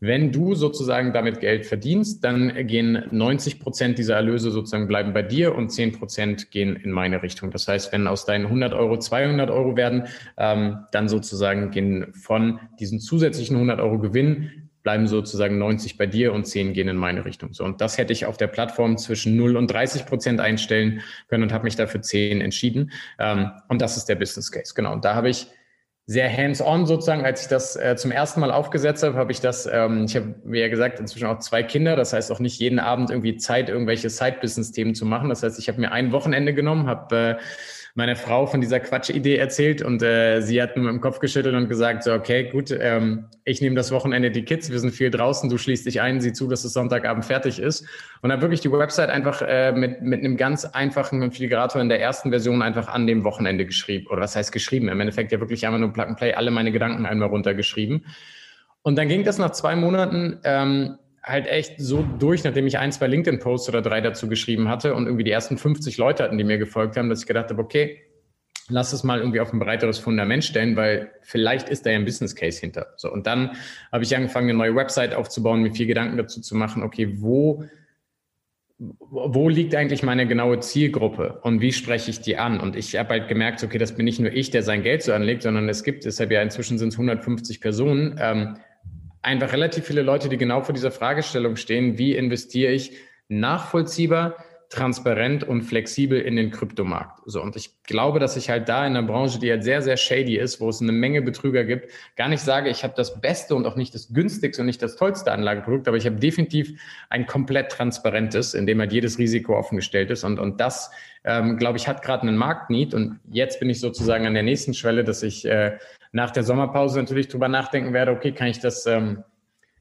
Wenn du sozusagen damit Geld verdienst, dann gehen 90 Prozent dieser Erlöse sozusagen bleiben bei dir und 10 Prozent gehen in meine Richtung. Das heißt, wenn aus deinen 100 Euro 200 Euro werden, ähm, dann sozusagen gehen von diesen zusätzlichen 100 Euro Gewinn bleiben sozusagen 90 bei dir und 10 gehen in meine Richtung. So, und das hätte ich auf der Plattform zwischen 0 und 30 Prozent einstellen können und habe mich dafür 10 entschieden. Ähm, und das ist der Business Case. Genau. Und da habe ich sehr hands-on sozusagen. Als ich das äh, zum ersten Mal aufgesetzt habe, habe ich das, ähm, ich habe, wie ja gesagt, inzwischen auch zwei Kinder. Das heißt auch nicht jeden Abend irgendwie Zeit, irgendwelche Side-Business-Themen zu machen. Das heißt, ich habe mir ein Wochenende genommen, habe äh, meiner Frau von dieser Quatschidee erzählt und äh, sie hat mit dem Kopf geschüttelt und gesagt, so, okay, gut, ähm, ich nehme das Wochenende die Kids, wir sind viel draußen, du schließt dich ein, sieh zu, dass es Sonntagabend fertig ist. Und dann wirklich die Website einfach äh, mit, mit einem ganz einfachen Konfigurator in der ersten Version einfach an dem Wochenende geschrieben. Oder was heißt geschrieben? Im Endeffekt ja wirklich einfach nur Plug and Play, alle meine Gedanken einmal runtergeschrieben. Und dann ging das nach zwei Monaten ähm, halt echt so durch, nachdem ich ein, zwei LinkedIn-Posts oder drei dazu geschrieben hatte und irgendwie die ersten 50 Leute hatten, die mir gefolgt haben, dass ich gedacht habe, okay, lass es mal irgendwie auf ein breiteres Fundament stellen, weil vielleicht ist da ja ein Business Case hinter. So, und dann habe ich angefangen, eine neue Website aufzubauen, mir viel Gedanken dazu zu machen, okay, wo, wo liegt eigentlich meine genaue Zielgruppe und wie spreche ich die an? Und ich habe halt gemerkt, okay, das bin nicht nur ich, der sein Geld so anlegt, sondern es gibt, deshalb ja inzwischen sind es 150 Personen, ähm, einfach relativ viele Leute, die genau vor dieser Fragestellung stehen, wie investiere ich nachvollziehbar, transparent und flexibel in den Kryptomarkt. So, und ich glaube, dass ich halt da in einer Branche, die halt sehr, sehr shady ist, wo es eine Menge Betrüger gibt, gar nicht sage, ich habe das beste und auch nicht das günstigste und nicht das tollste Anlageprodukt, aber ich habe definitiv ein komplett transparentes, in dem halt jedes Risiko offengestellt ist. Und, und das, ähm, glaube ich, hat gerade einen Marktneed. Und jetzt bin ich sozusagen an der nächsten Schwelle, dass ich äh, nach der Sommerpause natürlich drüber nachdenken werde, okay, kann ich das, ähm,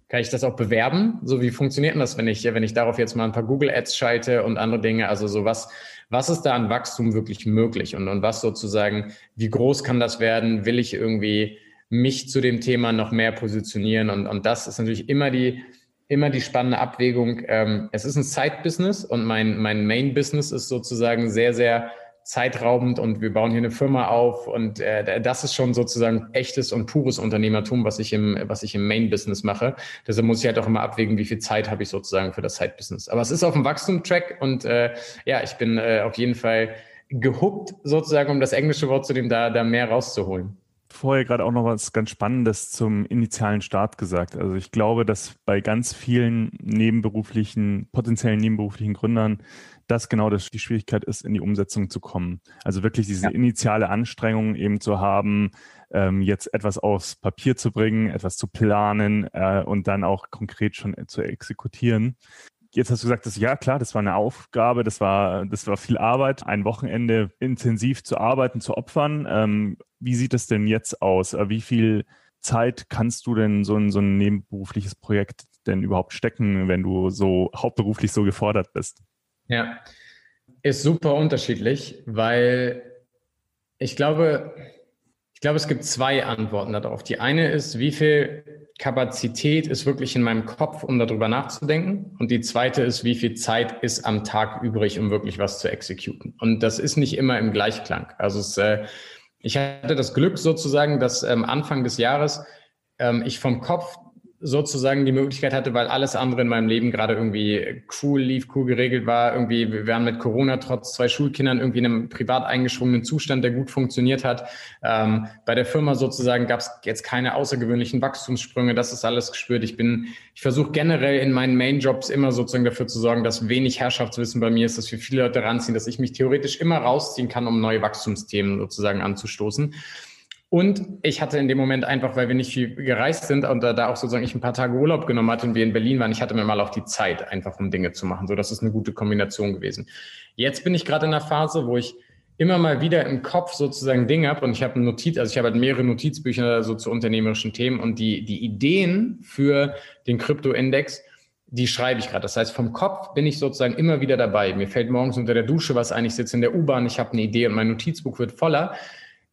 kann ich das auch bewerben? So, wie funktioniert denn das, wenn ich, wenn ich darauf jetzt mal ein paar Google Ads schalte und andere Dinge? Also so was, was ist da an Wachstum wirklich möglich? Und, und was sozusagen, wie groß kann das werden? Will ich irgendwie mich zu dem Thema noch mehr positionieren? Und, und das ist natürlich immer die, immer die spannende Abwägung. Ähm, es ist ein Side-Business und mein, mein Main-Business ist sozusagen sehr, sehr zeitraubend und wir bauen hier eine Firma auf und äh, das ist schon sozusagen echtes und pures Unternehmertum, was ich im, was ich im Main-Business mache. Deshalb muss ich halt auch immer abwägen, wie viel Zeit habe ich sozusagen für das Side-Business. Aber es ist auf dem Wachstum-Track und äh, ja, ich bin äh, auf jeden Fall gehuckt sozusagen, um das englische Wort zu dem da, da mehr rauszuholen vorher gerade auch noch was ganz Spannendes zum initialen Start gesagt. Also ich glaube, dass bei ganz vielen nebenberuflichen, potenziellen nebenberuflichen Gründern das genau das, die Schwierigkeit ist, in die Umsetzung zu kommen. Also wirklich diese ja. initiale Anstrengung eben zu haben, ähm, jetzt etwas aufs Papier zu bringen, etwas zu planen äh, und dann auch konkret schon zu exekutieren. Jetzt hast du gesagt, dass ja klar, das war eine Aufgabe, das war, das war viel Arbeit, ein Wochenende intensiv zu arbeiten, zu opfern. Ähm, wie sieht es denn jetzt aus? Äh, wie viel Zeit kannst du denn so ein, so ein nebenberufliches Projekt denn überhaupt stecken, wenn du so hauptberuflich so gefordert bist? Ja, ist super unterschiedlich, weil ich glaube, ich glaube, es gibt zwei Antworten darauf. Die eine ist, wie viel Kapazität ist wirklich in meinem Kopf, um darüber nachzudenken? Und die zweite ist, wie viel Zeit ist am Tag übrig, um wirklich was zu exekuten? Und das ist nicht immer im Gleichklang. Also es, äh, ich hatte das Glück sozusagen, dass ähm, Anfang des Jahres ähm, ich vom Kopf sozusagen die Möglichkeit hatte, weil alles andere in meinem Leben gerade irgendwie cool lief, cool geregelt war. Irgendwie, wir waren mit Corona trotz zwei Schulkindern irgendwie in einem privat eingeschwungenen Zustand, der gut funktioniert hat. Ähm, bei der Firma sozusagen gab es jetzt keine außergewöhnlichen Wachstumssprünge. Das ist alles gespürt. Ich bin, ich versuche generell in meinen Main-Jobs immer sozusagen dafür zu sorgen, dass wenig Herrschaftswissen bei mir ist, dass wir viele Leute ranziehen, dass ich mich theoretisch immer rausziehen kann, um neue Wachstumsthemen sozusagen anzustoßen. Und ich hatte in dem Moment einfach, weil wir nicht viel gereist sind und da, da auch sozusagen ich ein paar Tage Urlaub genommen hatte und wir in Berlin waren, ich hatte mir mal auch die Zeit, einfach um Dinge zu machen. So, das ist eine gute Kombination gewesen. Jetzt bin ich gerade in einer Phase, wo ich immer mal wieder im Kopf sozusagen Dinge habe und ich habe eine Notiz, also ich habe halt mehrere Notizbücher so zu unternehmerischen Themen und die, die Ideen für den Krypto-Index, die schreibe ich gerade. Das heißt, vom Kopf bin ich sozusagen immer wieder dabei. Mir fällt morgens unter der Dusche was ein, ich sitze in der U-Bahn, ich habe eine Idee und mein Notizbuch wird voller.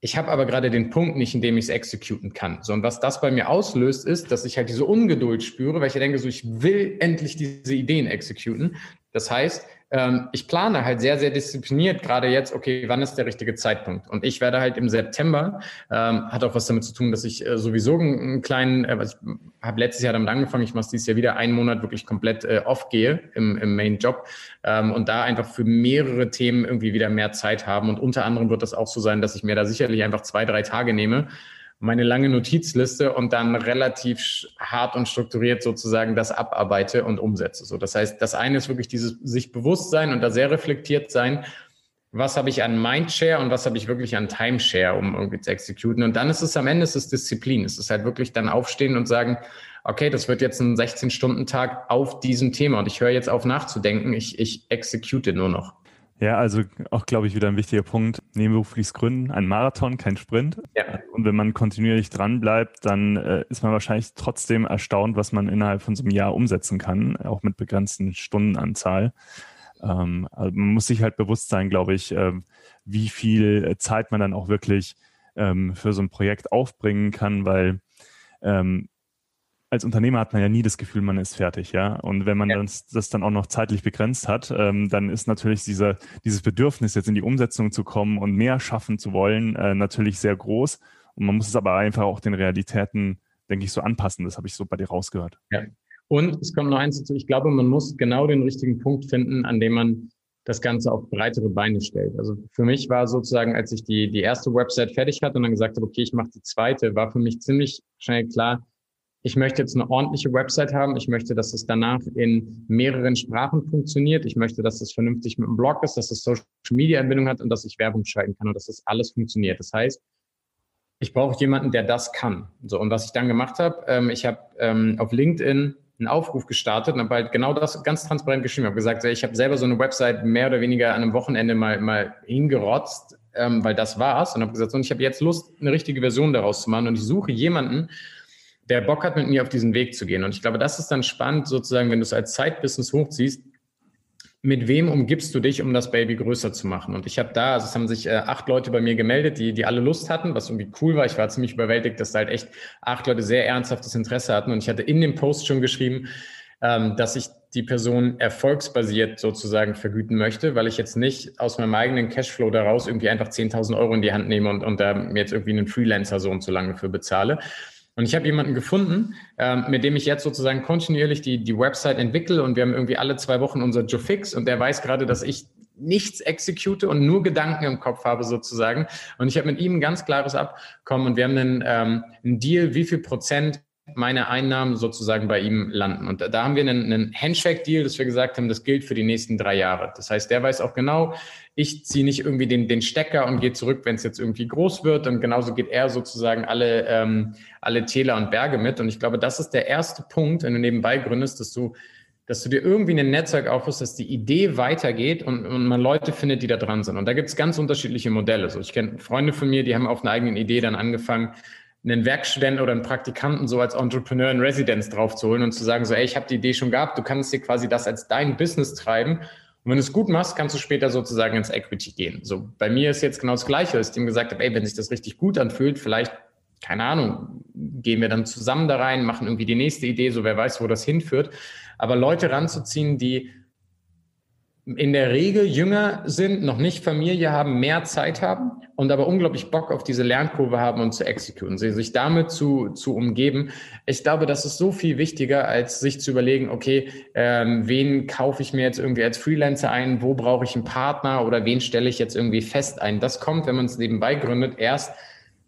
Ich habe aber gerade den Punkt nicht, in dem ich es exekuten kann. So, und was das bei mir auslöst, ist, dass ich halt diese Ungeduld spüre, weil ich denke, so, ich will endlich diese Ideen exekuten. Das heißt, ähm, ich plane halt sehr, sehr diszipliniert, gerade jetzt, okay, wann ist der richtige Zeitpunkt? Und ich werde halt im September, ähm, hat auch was damit zu tun, dass ich äh, sowieso einen, einen kleinen, äh, ich habe letztes Jahr damit angefangen, ich mache dieses Jahr wieder einen Monat wirklich komplett äh, off gehe im, im Main-Job ähm, und da einfach für mehrere Themen irgendwie wieder mehr Zeit haben. Und unter anderem wird das auch so sein, dass ich mir da sicherlich einfach zwei, drei Tage nehme, meine lange Notizliste und dann relativ hart und strukturiert sozusagen das abarbeite und umsetze. So, das heißt, das eine ist wirklich dieses sich bewusst sein und da sehr reflektiert sein. Was habe ich an Mindshare und was habe ich wirklich an Timeshare, um irgendwie zu exekuten? Und dann ist es am Ende, ist es Disziplin. Es ist halt wirklich dann aufstehen und sagen, okay, das wird jetzt ein 16-Stunden-Tag auf diesem Thema und ich höre jetzt auf nachzudenken, ich, ich execute nur noch. Ja, also auch, glaube ich, wieder ein wichtiger Punkt. Nebenberufliches Gründen, ein Marathon, kein Sprint. Ja. Und wenn man kontinuierlich dran bleibt, dann äh, ist man wahrscheinlich trotzdem erstaunt, was man innerhalb von so einem Jahr umsetzen kann, auch mit begrenzten Stundenanzahl. Ähm, also man muss sich halt bewusst sein, glaube ich, äh, wie viel Zeit man dann auch wirklich ähm, für so ein Projekt aufbringen kann, weil ähm, als Unternehmer hat man ja nie das Gefühl, man ist fertig, ja. Und wenn man ja. das, das, dann auch noch zeitlich begrenzt hat, ähm, dann ist natürlich dieser, dieses Bedürfnis, jetzt in die Umsetzung zu kommen und mehr schaffen zu wollen, äh, natürlich sehr groß. Und man muss es aber einfach auch den Realitäten, denke ich, so anpassen. Das habe ich so bei dir rausgehört. Ja. Und es kommt noch eins dazu. Ich glaube, man muss genau den richtigen Punkt finden, an dem man das Ganze auf breitere Beine stellt. Also für mich war sozusagen, als ich die, die erste Website fertig hatte und dann gesagt habe, okay, ich mache die zweite, war für mich ziemlich schnell klar, ich möchte jetzt eine ordentliche Website haben. Ich möchte, dass es danach in mehreren Sprachen funktioniert. Ich möchte, dass es vernünftig mit dem Blog ist, dass es Social Media Anbindung hat und dass ich Werbung schalten kann und dass das alles funktioniert. Das heißt, ich brauche jemanden, der das kann. So, und was ich dann gemacht habe, ähm, ich habe ähm, auf LinkedIn einen Aufruf gestartet und habe halt genau das ganz transparent geschrieben. Ich habe gesagt, ich habe selber so eine Website mehr oder weniger an einem Wochenende mal, mal hingerotzt, ähm, weil das war's. Und habe gesagt, und ich habe jetzt Lust, eine richtige Version daraus zu machen. Und ich suche jemanden, der Bock hat, mit mir auf diesen Weg zu gehen. Und ich glaube, das ist dann spannend, sozusagen, wenn du es als Zeitbusiness hochziehst, mit wem umgibst du dich, um das Baby größer zu machen? Und ich habe da, also es haben sich äh, acht Leute bei mir gemeldet, die, die alle Lust hatten, was irgendwie cool war. Ich war ziemlich überwältigt, dass da halt echt acht Leute sehr ernsthaftes Interesse hatten. Und ich hatte in dem Post schon geschrieben, ähm, dass ich die Person erfolgsbasiert sozusagen vergüten möchte, weil ich jetzt nicht aus meinem eigenen Cashflow daraus irgendwie einfach 10.000 Euro in die Hand nehme und, und da mir jetzt irgendwie einen Freelancer so und so lange für bezahle, und ich habe jemanden gefunden, ähm, mit dem ich jetzt sozusagen kontinuierlich die, die Website entwickle und wir haben irgendwie alle zwei Wochen unser Joe Fix und der weiß gerade, dass ich nichts execute und nur Gedanken im Kopf habe sozusagen. Und ich habe mit ihm ein ganz klares Abkommen und wir haben einen, ähm, einen Deal, wie viel Prozent meine Einnahmen sozusagen bei ihm landen. Und da haben wir einen, einen Handshake-Deal, dass wir gesagt haben, das gilt für die nächsten drei Jahre. Das heißt, der weiß auch genau, ich ziehe nicht irgendwie den, den Stecker und gehe zurück, wenn es jetzt irgendwie groß wird. Und genauso geht er sozusagen alle, ähm, alle Täler und Berge mit. Und ich glaube, das ist der erste Punkt, wenn du nebenbei gründest, dass du dass du dir irgendwie ein Netzwerk aufbaust, dass die Idee weitergeht und, und man Leute findet, die da dran sind. Und da gibt es ganz unterschiedliche Modelle. So, ich kenne Freunde von mir, die haben auf einer eigenen Idee dann angefangen, einen Werkstudenten oder einen Praktikanten so als Entrepreneur in Residence draufzuholen und zu sagen, so, ey, ich habe die Idee schon gehabt, du kannst dir quasi das als dein Business treiben. Und wenn du es gut machst, kannst du später sozusagen ins Equity gehen. So, bei mir ist jetzt genau das Gleiche, dass ich ihm gesagt habe, ey, wenn sich das richtig gut anfühlt, vielleicht, keine Ahnung, gehen wir dann zusammen da rein, machen irgendwie die nächste Idee, so wer weiß, wo das hinführt. Aber Leute ranzuziehen, die in der Regel jünger sind, noch nicht Familie haben, mehr Zeit haben und aber unglaublich Bock auf diese Lernkurve haben und zu exekutieren, sich damit zu, zu umgeben. Ich glaube, das ist so viel wichtiger, als sich zu überlegen, okay, ähm, wen kaufe ich mir jetzt irgendwie als Freelancer ein, wo brauche ich einen Partner oder wen stelle ich jetzt irgendwie fest ein. Das kommt, wenn man es nebenbei gründet, erst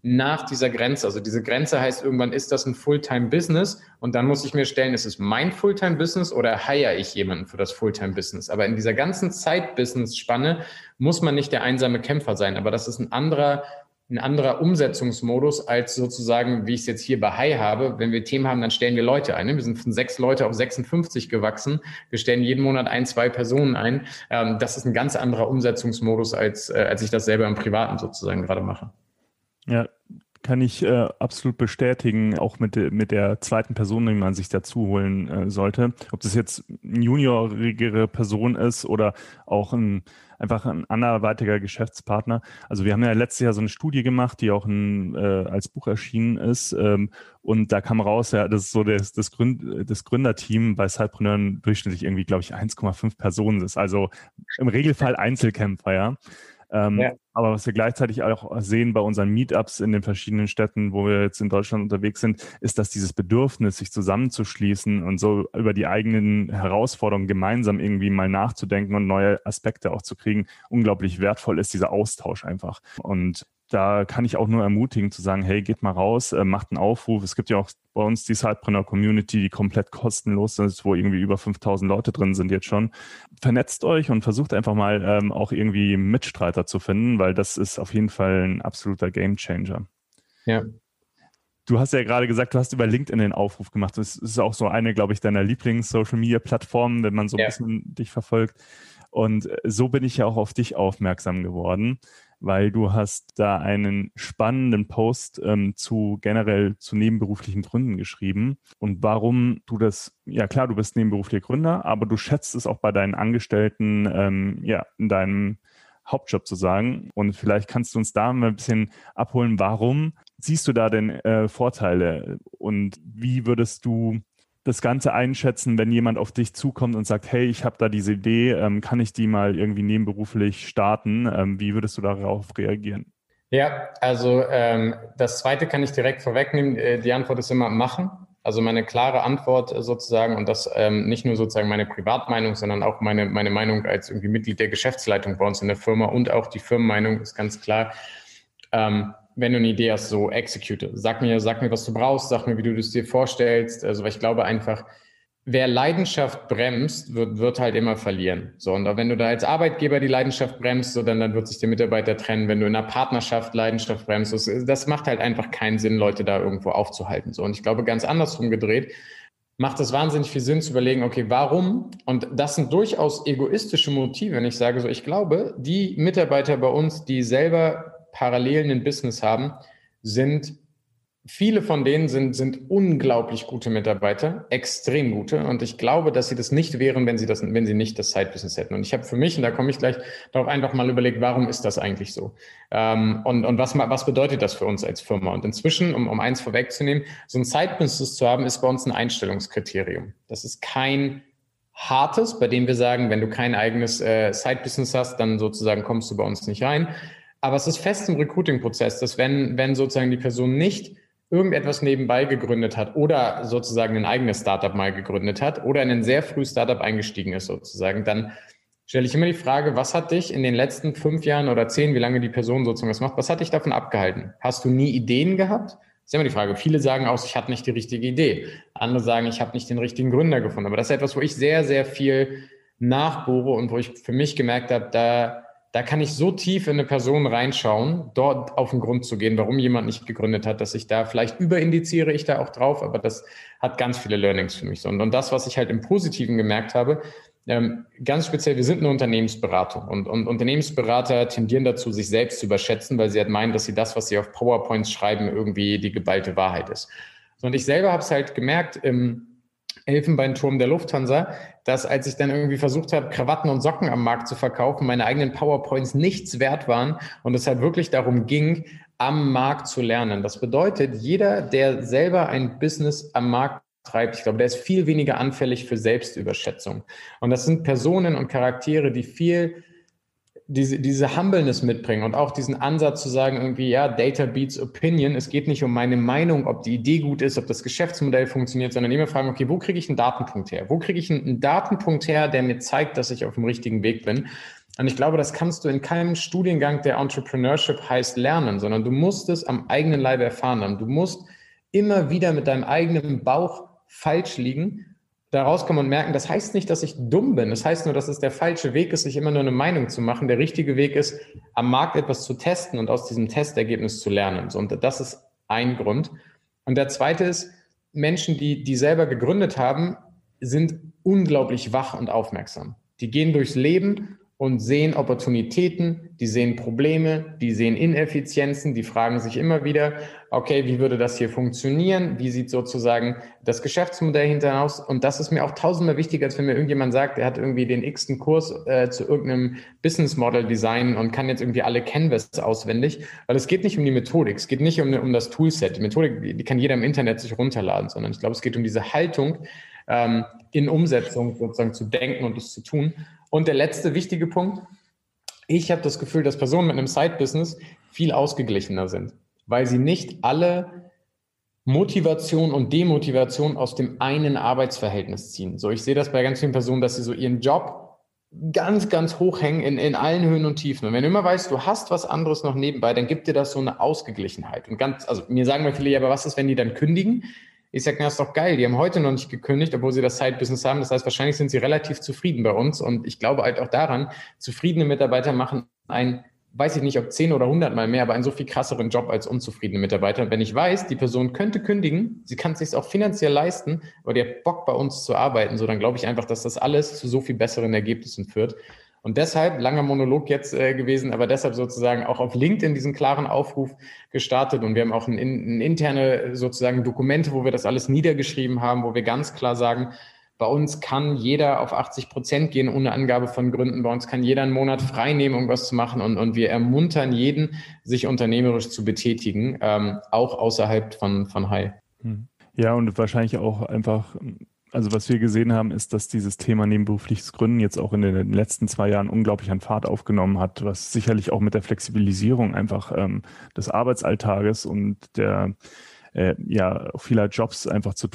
nach dieser Grenze. Also diese Grenze heißt, irgendwann ist das ein Fulltime-Business und dann muss ich mir stellen, ist es mein Fulltime-Business oder heiere ich jemanden für das Fulltime-Business? Aber in dieser ganzen Zeit-Business-Spanne muss man nicht der einsame Kämpfer sein. Aber das ist ein anderer, ein anderer Umsetzungsmodus als sozusagen, wie ich es jetzt hier bei High habe. Wenn wir Themen haben, dann stellen wir Leute ein. Wir sind von sechs Leute auf 56 gewachsen. Wir stellen jeden Monat ein, zwei Personen ein. Ähm, das ist ein ganz anderer Umsetzungsmodus, als, äh, als ich das selber im Privaten sozusagen gerade mache. Ja, kann ich äh, absolut bestätigen, auch mit, mit der zweiten Person, die man sich dazu holen äh, sollte. Ob das jetzt eine juniorigere Person ist oder auch ein, einfach ein anderweitiger Geschäftspartner. Also wir haben ja letztes Jahr so eine Studie gemacht, die auch ein, äh, als Buch erschienen ist. Ähm, und da kam raus, ja, das so das, das, Gründ, das Gründerteam bei Sidepreneuren durchschnittlich irgendwie, glaube ich, 1,5 Personen ist. Also im Regelfall Einzelkämpfer, ja. Ähm, ja. Aber was wir gleichzeitig auch sehen bei unseren Meetups in den verschiedenen Städten, wo wir jetzt in Deutschland unterwegs sind, ist, dass dieses Bedürfnis, sich zusammenzuschließen und so über die eigenen Herausforderungen gemeinsam irgendwie mal nachzudenken und neue Aspekte auch zu kriegen, unglaublich wertvoll ist, dieser Austausch einfach. Und da kann ich auch nur ermutigen zu sagen, hey, geht mal raus, äh, macht einen Aufruf. Es gibt ja auch bei uns die Sidepreneur Community, die komplett kostenlos ist, wo irgendwie über 5000 Leute drin sind jetzt schon. Vernetzt euch und versucht einfach mal ähm, auch irgendwie Mitstreiter zu finden, weil das ist auf jeden Fall ein absoluter Gamechanger. Ja. Du hast ja gerade gesagt, du hast über LinkedIn den Aufruf gemacht. Das ist auch so eine, glaube ich, deiner Lieblings-Social-Media-Plattformen, wenn man so ein ja. bisschen dich verfolgt. Und äh, so bin ich ja auch auf dich aufmerksam geworden weil du hast da einen spannenden Post ähm, zu generell zu nebenberuflichen Gründen geschrieben und warum du das, ja klar, du bist nebenberuflicher Gründer, aber du schätzt es auch bei deinen Angestellten, ähm, ja, in deinem Hauptjob zu sagen. Und vielleicht kannst du uns da mal ein bisschen abholen, warum siehst du da denn äh, Vorteile und wie würdest du das Ganze einschätzen, wenn jemand auf dich zukommt und sagt, hey, ich habe da diese Idee, ähm, kann ich die mal irgendwie nebenberuflich starten? Ähm, wie würdest du darauf reagieren? Ja, also ähm, das Zweite kann ich direkt vorwegnehmen. Äh, die Antwort ist immer machen. Also meine klare Antwort sozusagen und das ähm, nicht nur sozusagen meine Privatmeinung, sondern auch meine, meine Meinung als irgendwie Mitglied der Geschäftsleitung bei uns in der Firma und auch die Firmenmeinung ist ganz klar. Wenn du eine Idee hast, so execute. Sag mir, sag mir, was du brauchst, sag mir, wie du das dir vorstellst. Also, weil ich glaube einfach, wer Leidenschaft bremst, wird, wird halt immer verlieren. So, und wenn du da als Arbeitgeber die Leidenschaft bremst, so, dann, dann wird sich der Mitarbeiter trennen. Wenn du in einer Partnerschaft Leidenschaft bremst, das, das macht halt einfach keinen Sinn, Leute da irgendwo aufzuhalten. So, und ich glaube, ganz andersrum gedreht, macht es wahnsinnig viel Sinn zu überlegen, okay, warum? Und das sind durchaus egoistische Motive, wenn ich sage so, ich glaube, die Mitarbeiter bei uns, die selber Parallelen im Business haben, sind viele von denen sind, sind unglaublich gute Mitarbeiter, extrem gute. Und ich glaube, dass sie das nicht wären, wenn sie das, wenn sie nicht das Side-Business hätten. Und ich habe für mich, und da komme ich gleich darauf einfach mal überlegt, warum ist das eigentlich so? Ähm, und und was, was bedeutet das für uns als Firma? Und inzwischen, um, um eins vorwegzunehmen, so ein Side-Business zu haben, ist bei uns ein Einstellungskriterium. Das ist kein hartes, bei dem wir sagen, wenn du kein eigenes äh, Side-Business hast, dann sozusagen kommst du bei uns nicht rein. Aber es ist fest im Recruiting-Prozess, dass wenn, wenn sozusagen die Person nicht irgendetwas nebenbei gegründet hat oder sozusagen ein eigenes Startup mal gegründet hat oder in ein sehr früh Startup eingestiegen ist sozusagen, dann stelle ich immer die Frage, was hat dich in den letzten fünf Jahren oder zehn, wie lange die Person sozusagen was macht, was hat dich davon abgehalten? Hast du nie Ideen gehabt? Das ist immer die Frage. Viele sagen auch, ich hatte nicht die richtige Idee. Andere sagen, ich habe nicht den richtigen Gründer gefunden. Aber das ist etwas, wo ich sehr, sehr viel nachbohre und wo ich für mich gemerkt habe, da da kann ich so tief in eine Person reinschauen, dort auf den Grund zu gehen, warum jemand nicht gegründet hat, dass ich da vielleicht überindiziere ich da auch drauf, aber das hat ganz viele Learnings für mich. Und, und das, was ich halt im Positiven gemerkt habe, ähm, ganz speziell, wir sind eine Unternehmensberatung und, und Unternehmensberater tendieren dazu, sich selbst zu überschätzen, weil sie halt meinen, dass sie das, was sie auf PowerPoints schreiben, irgendwie die geballte Wahrheit ist. Und ich selber habe es halt gemerkt im Elfenbeinturm der Lufthansa, dass als ich dann irgendwie versucht habe, Krawatten und Socken am Markt zu verkaufen, meine eigenen PowerPoints nichts wert waren und es halt wirklich darum ging, am Markt zu lernen. Das bedeutet, jeder, der selber ein Business am Markt treibt, ich glaube, der ist viel weniger anfällig für Selbstüberschätzung. Und das sind Personen und Charaktere, die viel diese, diese Humbleness mitbringen und auch diesen Ansatz zu sagen, irgendwie, ja, Data beats Opinion. Es geht nicht um meine Meinung, ob die Idee gut ist, ob das Geschäftsmodell funktioniert, sondern immer fragen, okay, wo kriege ich einen Datenpunkt her? Wo kriege ich einen, Datenpunkt her, der mir zeigt, dass ich auf dem richtigen Weg bin? Und ich glaube, das kannst du in keinem Studiengang, der Entrepreneurship heißt, lernen, sondern du musst es am eigenen Leib erfahren haben. Du musst immer wieder mit deinem eigenen Bauch falsch liegen da rauskommen und merken, das heißt nicht, dass ich dumm bin. Das heißt nur, dass es der falsche Weg ist, sich immer nur eine Meinung zu machen. Der richtige Weg ist, am Markt etwas zu testen und aus diesem Testergebnis zu lernen. Und das ist ein Grund. Und der zweite ist, Menschen, die, die selber gegründet haben, sind unglaublich wach und aufmerksam. Die gehen durchs Leben und sehen Opportunitäten, die sehen Probleme, die sehen Ineffizienzen, die fragen sich immer wieder, okay, wie würde das hier funktionieren? Wie sieht sozusagen das Geschäftsmodell hinterher aus? Und das ist mir auch tausendmal wichtiger, als wenn mir irgendjemand sagt, er hat irgendwie den x-ten Kurs äh, zu irgendeinem Business Model Design und kann jetzt irgendwie alle Canvas auswendig, weil es geht nicht um die Methodik, es geht nicht um, um das Toolset. Die Methodik, die kann jeder im Internet sich runterladen, sondern ich glaube, es geht um diese Haltung, ähm, in Umsetzung sozusagen zu denken und es zu tun. Und der letzte wichtige Punkt, ich habe das Gefühl, dass Personen mit einem Side-Business viel ausgeglichener sind, weil sie nicht alle Motivation und Demotivation aus dem einen Arbeitsverhältnis ziehen. So, ich sehe das bei ganz vielen Personen, dass sie so ihren Job ganz, ganz hoch hängen in, in allen Höhen und Tiefen. Und wenn du immer weißt, du hast was anderes noch nebenbei, dann gibt dir das so eine Ausgeglichenheit. Und ganz, also mir sagen wir viele, ja, aber was ist, wenn die dann kündigen? Ich sage, na, ist doch geil, die haben heute noch nicht gekündigt, obwohl sie das Side-Business haben. Das heißt, wahrscheinlich sind sie relativ zufrieden bei uns. Und ich glaube halt auch daran, zufriedene Mitarbeiter machen ein, weiß ich nicht, ob zehn oder hundertmal mehr, aber einen so viel krasseren Job als unzufriedene Mitarbeiter. Und wenn ich weiß, die Person könnte kündigen, sie kann es sich auch finanziell leisten, aber die hat Bock bei uns zu arbeiten, so dann glaube ich einfach, dass das alles zu so viel besseren Ergebnissen führt. Und deshalb, langer Monolog jetzt äh, gewesen, aber deshalb sozusagen auch auf LinkedIn diesen klaren Aufruf gestartet. Und wir haben auch ein, ein interne sozusagen Dokumente, wo wir das alles niedergeschrieben haben, wo wir ganz klar sagen, bei uns kann jeder auf 80 Prozent gehen ohne Angabe von Gründen. Bei uns kann jeder einen Monat frei nehmen, um was zu machen. Und, und wir ermuntern jeden, sich unternehmerisch zu betätigen, ähm, auch außerhalb von, von High. Hm. Ja, und wahrscheinlich auch einfach also was wir gesehen haben, ist, dass dieses Thema nebenberufliches Gründen jetzt auch in den letzten zwei Jahren unglaublich an Fahrt aufgenommen hat, was sicherlich auch mit der Flexibilisierung einfach ähm, des Arbeitsalltages und der äh, ja vieler Jobs einfach zu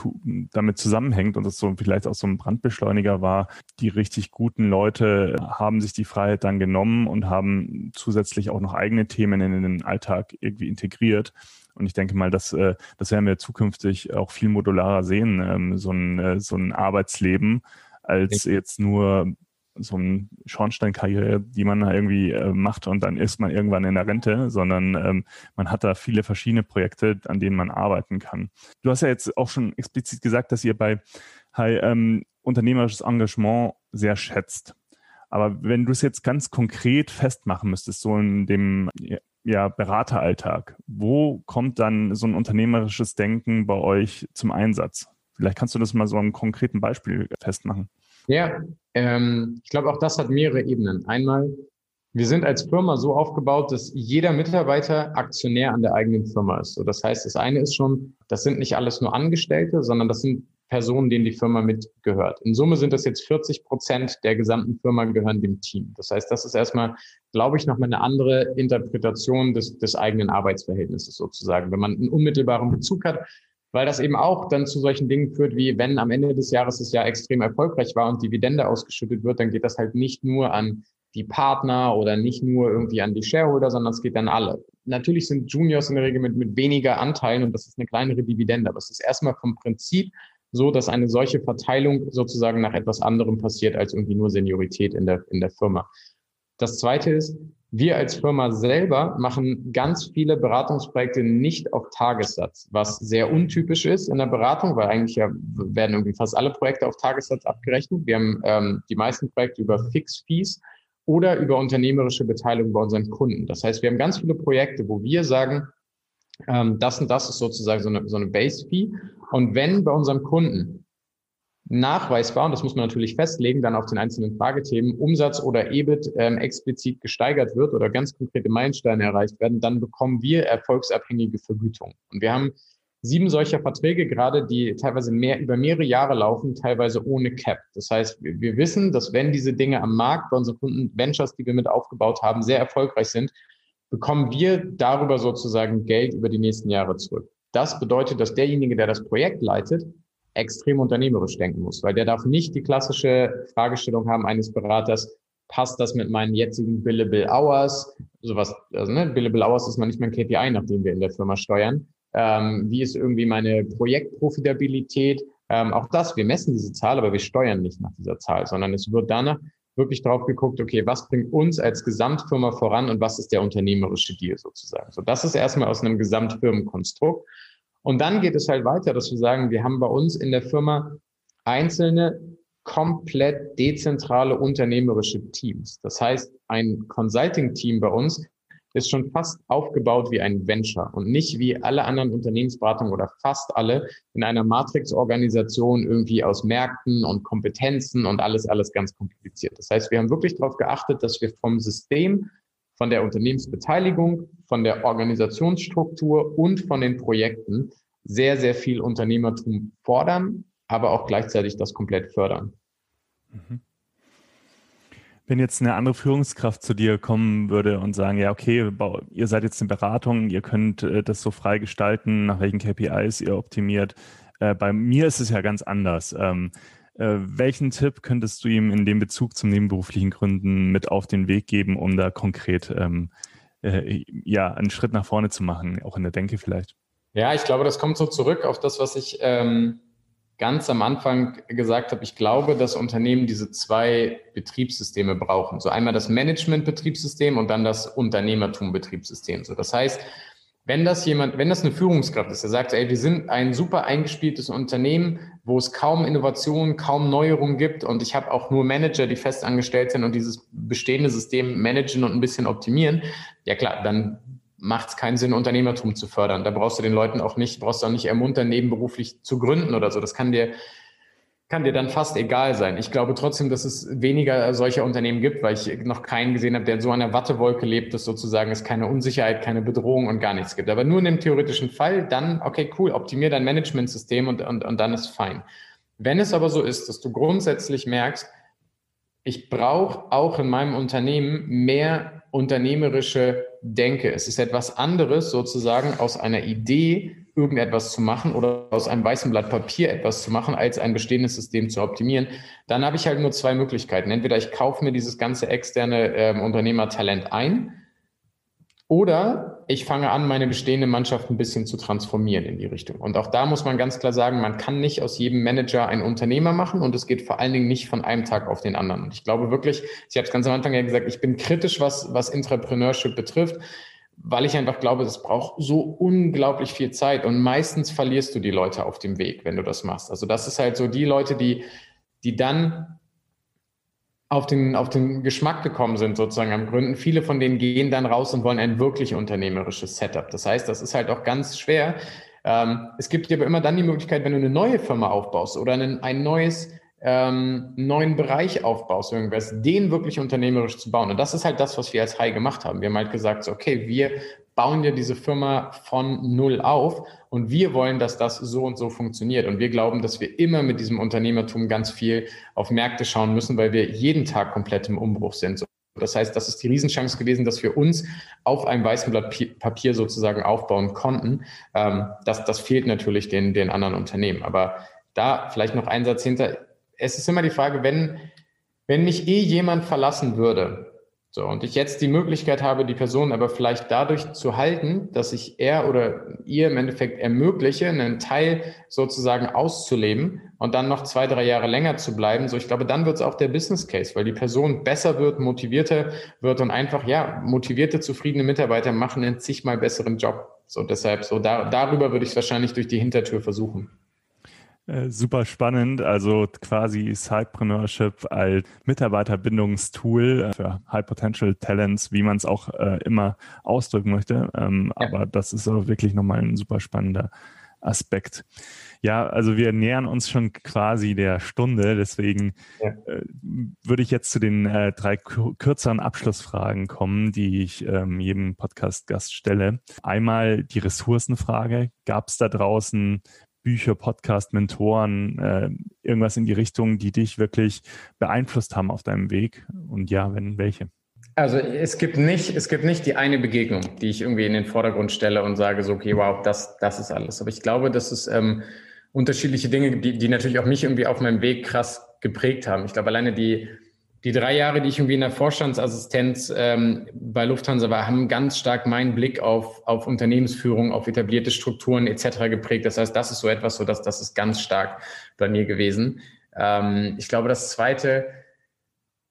damit zusammenhängt und das so vielleicht auch so ein Brandbeschleuniger war. Die richtig guten Leute haben sich die Freiheit dann genommen und haben zusätzlich auch noch eigene Themen in den Alltag irgendwie integriert. Und ich denke mal, dass, äh, das werden wir zukünftig auch viel modularer sehen, ähm, so, ein, äh, so ein Arbeitsleben, als jetzt nur so ein Schornsteinkarriere, die man irgendwie äh, macht und dann ist man irgendwann in der Rente, sondern ähm, man hat da viele verschiedene Projekte, an denen man arbeiten kann. Du hast ja jetzt auch schon explizit gesagt, dass ihr bei Hi, ähm, unternehmerisches Engagement sehr schätzt. Aber wenn du es jetzt ganz konkret festmachen müsstest, so in dem ja, Berateralltag, wo kommt dann so ein unternehmerisches Denken bei euch zum Einsatz? Vielleicht kannst du das mal so einem konkreten Beispiel festmachen. Ja, ähm, ich glaube, auch das hat mehrere Ebenen. Einmal, wir sind als Firma so aufgebaut, dass jeder Mitarbeiter Aktionär an der eigenen Firma ist. So, das heißt, das eine ist schon, das sind nicht alles nur Angestellte, sondern das sind Personen, denen die Firma mitgehört. In Summe sind das jetzt 40 Prozent der gesamten Firma gehören dem Team. Das heißt, das ist erstmal, glaube ich, nochmal eine andere Interpretation des, des eigenen Arbeitsverhältnisses sozusagen. Wenn man einen unmittelbaren Bezug hat, weil das eben auch dann zu solchen Dingen führt, wie wenn am Ende des Jahres das Jahr extrem erfolgreich war und Dividende ausgeschüttet wird, dann geht das halt nicht nur an die Partner oder nicht nur irgendwie an die Shareholder, sondern es geht an alle. Natürlich sind Juniors in der Regel mit, mit weniger Anteilen und das ist eine kleinere Dividende, aber es ist erstmal vom Prinzip so, dass eine solche Verteilung sozusagen nach etwas anderem passiert als irgendwie nur Seniorität in der, in der Firma. Das zweite ist, wir als Firma selber machen ganz viele Beratungsprojekte nicht auf Tagessatz, was sehr untypisch ist in der Beratung, weil eigentlich ja werden irgendwie fast alle Projekte auf Tagessatz abgerechnet. Wir haben ähm, die meisten Projekte über Fix-Fees oder über unternehmerische Beteiligung bei unseren Kunden. Das heißt, wir haben ganz viele Projekte, wo wir sagen, ähm, das und das ist sozusagen so eine, so eine Base-Fee. Und wenn bei unserem Kunden nachweisbar, und das muss man natürlich festlegen, dann auf den einzelnen Fragethemen, Umsatz oder EBIT ähm, explizit gesteigert wird oder ganz konkrete Meilensteine erreicht werden, dann bekommen wir erfolgsabhängige Vergütung. Und wir haben sieben solcher Verträge gerade, die teilweise mehr, über mehrere Jahre laufen, teilweise ohne Cap. Das heißt, wir, wir wissen, dass wenn diese Dinge am Markt bei unseren Kunden, Ventures, die wir mit aufgebaut haben, sehr erfolgreich sind, bekommen wir darüber sozusagen Geld über die nächsten Jahre zurück. Das bedeutet, dass derjenige, der das Projekt leitet, extrem unternehmerisch denken muss, weil der darf nicht die klassische Fragestellung haben eines Beraters, passt das mit meinen jetzigen Billable Hours, sowas, also ne, Billable Hours ist man nicht mein KPI, nachdem wir in der Firma steuern. Ähm, wie ist irgendwie meine Projektprofitabilität? Ähm, auch das, wir messen diese Zahl, aber wir steuern nicht nach dieser Zahl, sondern es wird danach wirklich drauf geguckt, okay, was bringt uns als Gesamtfirma voran und was ist der unternehmerische Deal sozusagen. So, das ist erstmal aus einem Gesamtfirmenkonstrukt. Und dann geht es halt weiter, dass wir sagen, wir haben bei uns in der Firma einzelne komplett dezentrale unternehmerische Teams. Das heißt, ein Consulting-Team bei uns ist schon fast aufgebaut wie ein Venture und nicht wie alle anderen Unternehmensberatungen oder fast alle in einer Matrix-Organisation irgendwie aus Märkten und Kompetenzen und alles, alles ganz kompliziert. Das heißt, wir haben wirklich darauf geachtet, dass wir vom System, von der Unternehmensbeteiligung, von der Organisationsstruktur und von den Projekten sehr, sehr viel Unternehmertum fordern, aber auch gleichzeitig das komplett fördern. Mhm. Wenn jetzt eine andere Führungskraft zu dir kommen würde und sagen, ja, okay, ihr seid jetzt eine Beratung, ihr könnt äh, das so frei gestalten, nach welchen KPIs ihr optimiert. Äh, bei mir ist es ja ganz anders. Ähm, äh, welchen Tipp könntest du ihm in dem Bezug zum nebenberuflichen Gründen mit auf den Weg geben, um da konkret ähm, äh, ja, einen Schritt nach vorne zu machen, auch in der Denke vielleicht? Ja, ich glaube, das kommt so zurück auf das, was ich ähm, ganz am Anfang gesagt habe, ich glaube, dass Unternehmen diese zwei Betriebssysteme brauchen. So einmal das Management-Betriebssystem und dann das Unternehmertum-Betriebssystem. So, das heißt, wenn das jemand, wenn das eine Führungskraft ist, der sagt, ey, wir sind ein super eingespieltes Unternehmen, wo es kaum Innovationen, kaum Neuerungen gibt und ich habe auch nur Manager, die fest angestellt sind und dieses bestehende System managen und ein bisschen optimieren, ja klar, dann macht es keinen Sinn, Unternehmertum zu fördern. Da brauchst du den Leuten auch nicht, brauchst du auch nicht ermuntern, nebenberuflich zu gründen oder so. Das kann dir, kann dir dann fast egal sein. Ich glaube trotzdem, dass es weniger solcher Unternehmen gibt, weil ich noch keinen gesehen habe, der so einer Wattewolke lebt, dass sozusagen es keine Unsicherheit, keine Bedrohung und gar nichts gibt. Aber nur in dem theoretischen Fall, dann, okay, cool, optimier dein Managementsystem und, und, und dann ist fein. Wenn es aber so ist, dass du grundsätzlich merkst, ich brauche auch in meinem Unternehmen mehr unternehmerische Denke. Es ist etwas anderes, sozusagen aus einer Idee irgendetwas zu machen oder aus einem weißen Blatt Papier etwas zu machen, als ein bestehendes System zu optimieren. Dann habe ich halt nur zwei Möglichkeiten. Entweder ich kaufe mir dieses ganze externe äh, Unternehmertalent ein oder ich fange an, meine bestehende Mannschaft ein bisschen zu transformieren in die Richtung. Und auch da muss man ganz klar sagen, man kann nicht aus jedem Manager einen Unternehmer machen und es geht vor allen Dingen nicht von einem Tag auf den anderen. Und ich glaube wirklich, ich habe es ganz am Anfang ja gesagt, ich bin kritisch, was, was Entrepreneurship betrifft, weil ich einfach glaube, es braucht so unglaublich viel Zeit und meistens verlierst du die Leute auf dem Weg, wenn du das machst. Also das ist halt so die Leute, die, die dann auf den, auf den Geschmack gekommen sind, sozusagen am Gründen. Viele von denen gehen dann raus und wollen ein wirklich unternehmerisches Setup. Das heißt, das ist halt auch ganz schwer. Ähm, es gibt dir aber immer dann die Möglichkeit, wenn du eine neue Firma aufbaust oder ein, ein neues, ähm, neuen Bereich aufbaust, irgendwas, den wirklich unternehmerisch zu bauen. Und das ist halt das, was wir als High gemacht haben. Wir haben halt gesagt, so, okay, wir bauen ja diese Firma von null auf und wir wollen, dass das so und so funktioniert. Und wir glauben, dass wir immer mit diesem Unternehmertum ganz viel auf Märkte schauen müssen, weil wir jeden Tag komplett im Umbruch sind. Das heißt, das ist die Riesenchance gewesen, dass wir uns auf einem weißen Blatt Papier sozusagen aufbauen konnten. Ähm, das, das fehlt natürlich den, den anderen Unternehmen. Aber da vielleicht noch ein Satz hinter. Es ist immer die Frage, wenn, wenn mich eh jemand verlassen würde, so, und ich jetzt die Möglichkeit habe, die Person aber vielleicht dadurch zu halten, dass ich er oder ihr im Endeffekt ermögliche, einen Teil sozusagen auszuleben und dann noch zwei, drei Jahre länger zu bleiben. So, ich glaube, dann wird es auch der Business Case, weil die Person besser wird, motivierter wird und einfach, ja, motivierte, zufriedene Mitarbeiter machen einen zigmal besseren Job. So, deshalb, so da, darüber würde ich es wahrscheinlich durch die Hintertür versuchen. Äh, super spannend. Also quasi Sidepreneurship als Mitarbeiterbindungstool äh, für High Potential Talents, wie man es auch äh, immer ausdrücken möchte. Ähm, ja. Aber das ist auch wirklich nochmal ein super spannender Aspekt. Ja, also wir nähern uns schon quasi der Stunde, deswegen ja. äh, würde ich jetzt zu den äh, drei kürzeren Abschlussfragen kommen, die ich ähm, jedem Podcast-Gast stelle. Einmal die Ressourcenfrage. Gab es da draußen Bücher, Podcast, Mentoren, äh, irgendwas in die Richtung, die dich wirklich beeinflusst haben auf deinem Weg? Und ja, wenn welche? Also es gibt nicht, es gibt nicht die eine Begegnung, die ich irgendwie in den Vordergrund stelle und sage so, okay, wow, das, das ist alles. Aber ich glaube, dass es ähm, unterschiedliche Dinge, die, die natürlich auch mich irgendwie auf meinem Weg krass geprägt haben. Ich glaube, alleine die, die drei Jahre, die ich irgendwie in der Vorstandsassistenz ähm, bei Lufthansa war, haben ganz stark meinen Blick auf, auf Unternehmensführung, auf etablierte Strukturen etc. geprägt. Das heißt, das ist so etwas, so dass das ist ganz stark bei mir gewesen. Ähm, ich glaube, das Zweite,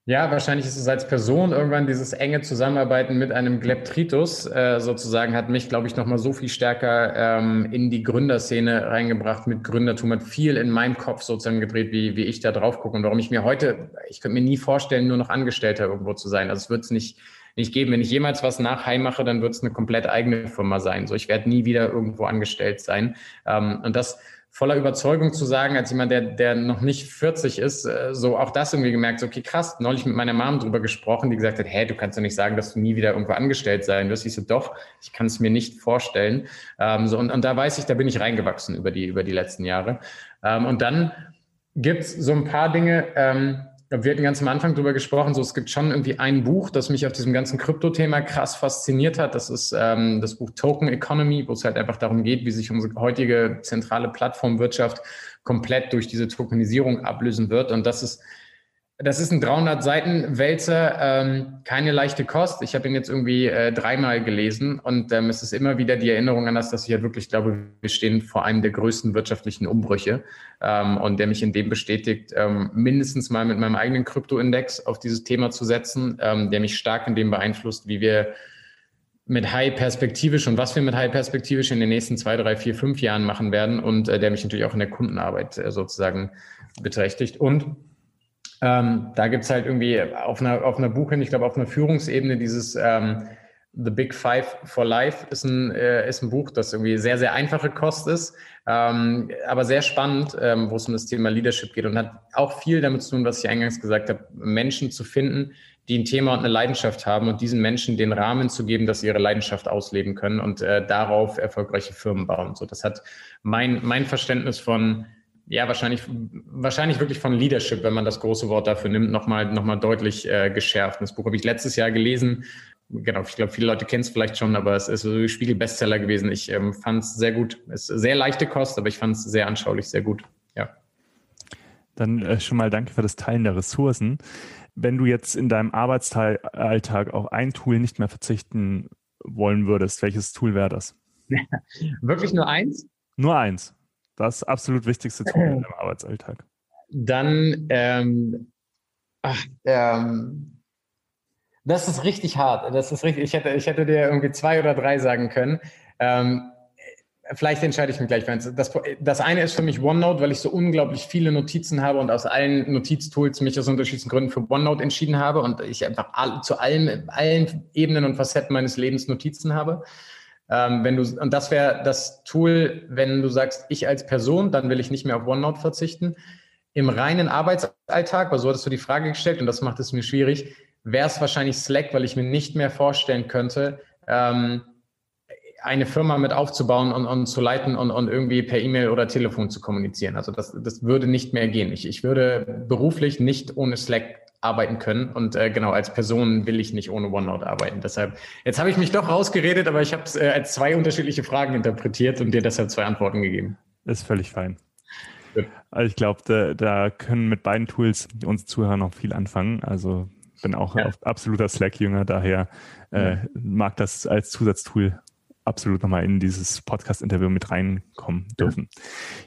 Ja, wahrscheinlich ist es als Person irgendwann dieses enge Zusammenarbeiten mit einem Gleptritus äh, sozusagen hat mich, glaube ich, nochmal so viel stärker ähm, in die Gründerszene reingebracht mit Gründertum, hat viel in meinem Kopf sozusagen gedreht, wie, wie ich da drauf gucke und warum ich mir heute, ich könnte mir nie vorstellen, nur noch Angestellter irgendwo zu sein. Also es wird es nicht, nicht geben. Wenn ich jemals was nach Heim mache, dann wird es eine komplett eigene Firma sein. So, ich werde nie wieder irgendwo angestellt sein. Ähm, und das voller Überzeugung zu sagen, als jemand, der, der noch nicht 40 ist, äh, so auch das irgendwie gemerkt, so, okay, krass, neulich mit meiner Mom drüber gesprochen, die gesagt hat, hä, du kannst doch nicht sagen, dass du nie wieder irgendwo angestellt sein wirst. Ich so, doch, ich kann es mir nicht vorstellen. Ähm, so, und, und da weiß ich, da bin ich reingewachsen über die, über die letzten Jahre. Ähm, und dann gibt's so ein paar Dinge, ähm, wir hatten ganz am Anfang drüber gesprochen, so es gibt schon irgendwie ein Buch, das mich auf diesem ganzen Krypto-Thema krass fasziniert hat. Das ist ähm, das Buch Token Economy, wo es halt einfach darum geht, wie sich unsere heutige zentrale Plattformwirtschaft komplett durch diese Tokenisierung ablösen wird. Und das ist das ist ein 300 Seiten Wälzer, ähm, keine leichte Kost. Ich habe ihn jetzt irgendwie äh, dreimal gelesen und ähm, es ist immer wieder die Erinnerung an das, dass ich ja halt wirklich glaube, wir stehen vor einem der größten wirtschaftlichen Umbrüche ähm, und der mich in dem bestätigt, ähm, mindestens mal mit meinem eigenen Kryptoindex auf dieses Thema zu setzen, ähm, der mich stark in dem beeinflusst, wie wir mit High perspektivisch und was wir mit High perspektivisch in den nächsten zwei, drei, vier, fünf Jahren machen werden und äh, der mich natürlich auch in der Kundenarbeit äh, sozusagen beträchtigt und ähm, da gibt's halt irgendwie auf einer, auf einer Buchhin, ich glaube auf einer Führungsebene dieses ähm, The Big Five for Life ist ein, äh, ist ein Buch, das irgendwie sehr, sehr einfache Kost ist, ähm, aber sehr spannend, ähm, wo es um das Thema Leadership geht und hat auch viel damit zu tun, was ich eingangs gesagt habe, Menschen zu finden, die ein Thema und eine Leidenschaft haben und diesen Menschen den Rahmen zu geben, dass sie ihre Leidenschaft ausleben können und äh, darauf erfolgreiche Firmen bauen. So, das hat mein, mein Verständnis von ja, wahrscheinlich, wahrscheinlich wirklich von Leadership, wenn man das große Wort dafür nimmt, nochmal noch mal deutlich äh, geschärft. Das Buch habe ich letztes Jahr gelesen. Genau, ich glaube, viele Leute kennen es vielleicht schon, aber es ist so Spiegel-Bestseller gewesen. Ich ähm, fand es sehr gut. Es ist sehr leichte Kost, aber ich fand es sehr anschaulich, sehr gut. Ja. Dann äh, schon mal danke für das Teilen der Ressourcen. Wenn du jetzt in deinem Arbeitsalltag auf ein Tool nicht mehr verzichten wollen würdest, welches Tool wäre das? Wirklich nur eins? Nur eins. Das absolut wichtigste Tool in deinem Arbeitsalltag. Dann, ähm, ach, ähm, das ist richtig hart. Das ist richtig. Ich hätte, ich hätte dir irgendwie zwei oder drei sagen können. Ähm, vielleicht entscheide ich mich gleich. Das, das eine ist für mich OneNote, weil ich so unglaublich viele Notizen habe und aus allen Notiztools mich aus unterschiedlichen Gründen für OneNote entschieden habe und ich einfach all, zu allen, allen Ebenen und Facetten meines Lebens Notizen habe. Ähm, wenn du, und das wäre das Tool, wenn du sagst, ich als Person, dann will ich nicht mehr auf OneNote verzichten. Im reinen Arbeitsalltag, weil so hattest du die Frage gestellt und das macht es mir schwierig, wäre es wahrscheinlich Slack, weil ich mir nicht mehr vorstellen könnte, ähm, eine Firma mit aufzubauen und, und zu leiten und, und irgendwie per E-Mail oder Telefon zu kommunizieren. Also das, das würde nicht mehr gehen. Ich, ich würde beruflich nicht ohne Slack arbeiten können. Und äh, genau, als Person will ich nicht ohne OneNote arbeiten. Deshalb, jetzt habe ich mich doch rausgeredet, aber ich habe es äh, als zwei unterschiedliche Fragen interpretiert und dir deshalb zwei Antworten gegeben. Ist völlig fein. Also ich glaube, da, da, können mit beiden Tools unsere Zuhörer noch viel anfangen. Also bin auch ja. absoluter Slack-Jünger, daher äh, ja. mag das als Zusatztool absolut nochmal in dieses Podcast-Interview mit reinkommen dürfen.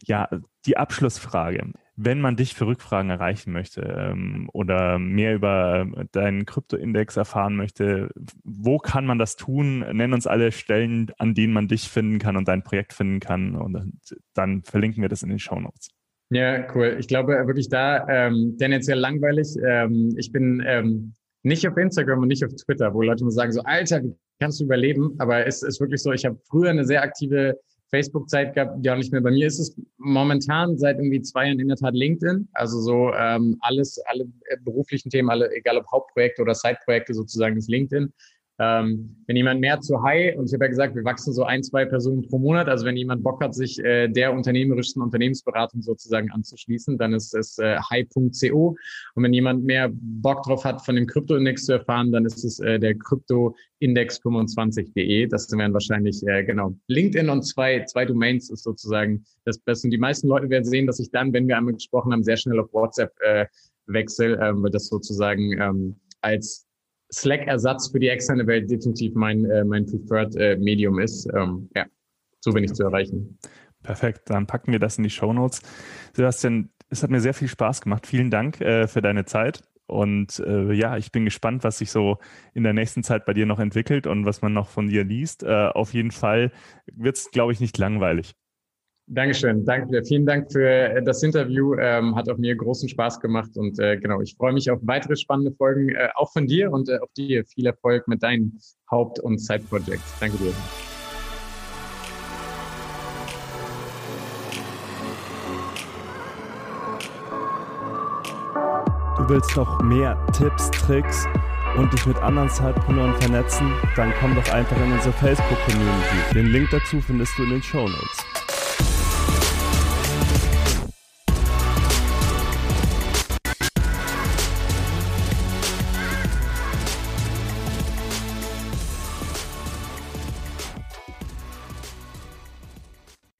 Ja. ja, die Abschlussfrage wenn man dich für Rückfragen erreichen möchte ähm, oder mehr über deinen Kryptoindex erfahren möchte, wo kann man das tun? Nenn uns alle Stellen, an denen man dich finden kann und dein Projekt finden kann und dann verlinken wir das in den Show Notes. Ja, cool. Ich glaube wirklich da ähm, tendenziell langweilig. Ähm, ich bin ähm, nicht auf Instagram und nicht auf Twitter, wo Leute mir sagen so, Alter, wie kannst du überleben? Aber es ist wirklich so, ich habe früher eine sehr aktive Facebook-Zeit gab, die auch nicht mehr. Bei mir ist es momentan seit irgendwie zwei Jahren in der Tat LinkedIn. Also so ähm, alles, alle beruflichen Themen, alle, egal ob Hauptprojekte oder Side-Projekte sozusagen, ist LinkedIn. Ähm, wenn jemand mehr zu High, und ich habe ja gesagt, wir wachsen so ein, zwei Personen pro Monat, also wenn jemand Bock hat, sich äh, der unternehmerischsten Unternehmensberatung sozusagen anzuschließen, dann ist es äh, high.co. Und wenn jemand mehr Bock drauf hat, von dem Kryptoindex zu erfahren, dann ist es äh, der Kryptoindex25.de. Das wären wahrscheinlich, äh, genau, LinkedIn und zwei, zwei Domains ist sozusagen das Beste. Und die meisten Leute werden sehen, dass ich dann, wenn wir einmal gesprochen haben, sehr schnell auf WhatsApp äh, wechsle, äh, weil das sozusagen ähm, als Slack-Ersatz für die externe Welt definitiv mein, äh, mein Preferred äh, Medium ist. Ähm, ja, so bin ich zu erreichen. Perfekt, dann packen wir das in die Show Notes. Sebastian, es hat mir sehr viel Spaß gemacht. Vielen Dank äh, für deine Zeit Und äh, ja, ich bin gespannt, was sich so in der nächsten Zeit bei dir noch entwickelt und was man noch von dir liest. Äh, auf jeden Fall wird es, glaube ich, nicht langweilig. Dankeschön, danke. Vielen Dank für äh, das Interview. Ähm, hat auch mir großen Spaß gemacht und äh, genau, ich freue mich auf weitere spannende Folgen, äh, auch von dir und äh, auf dir. Viel Erfolg mit deinen Haupt- und Side-Projects. Danke dir. Du willst noch mehr Tipps, Tricks und dich mit anderen Zeitpreneuren vernetzen? Dann komm doch einfach in unsere Facebook-Community. Den Link dazu findest du in den Show Notes.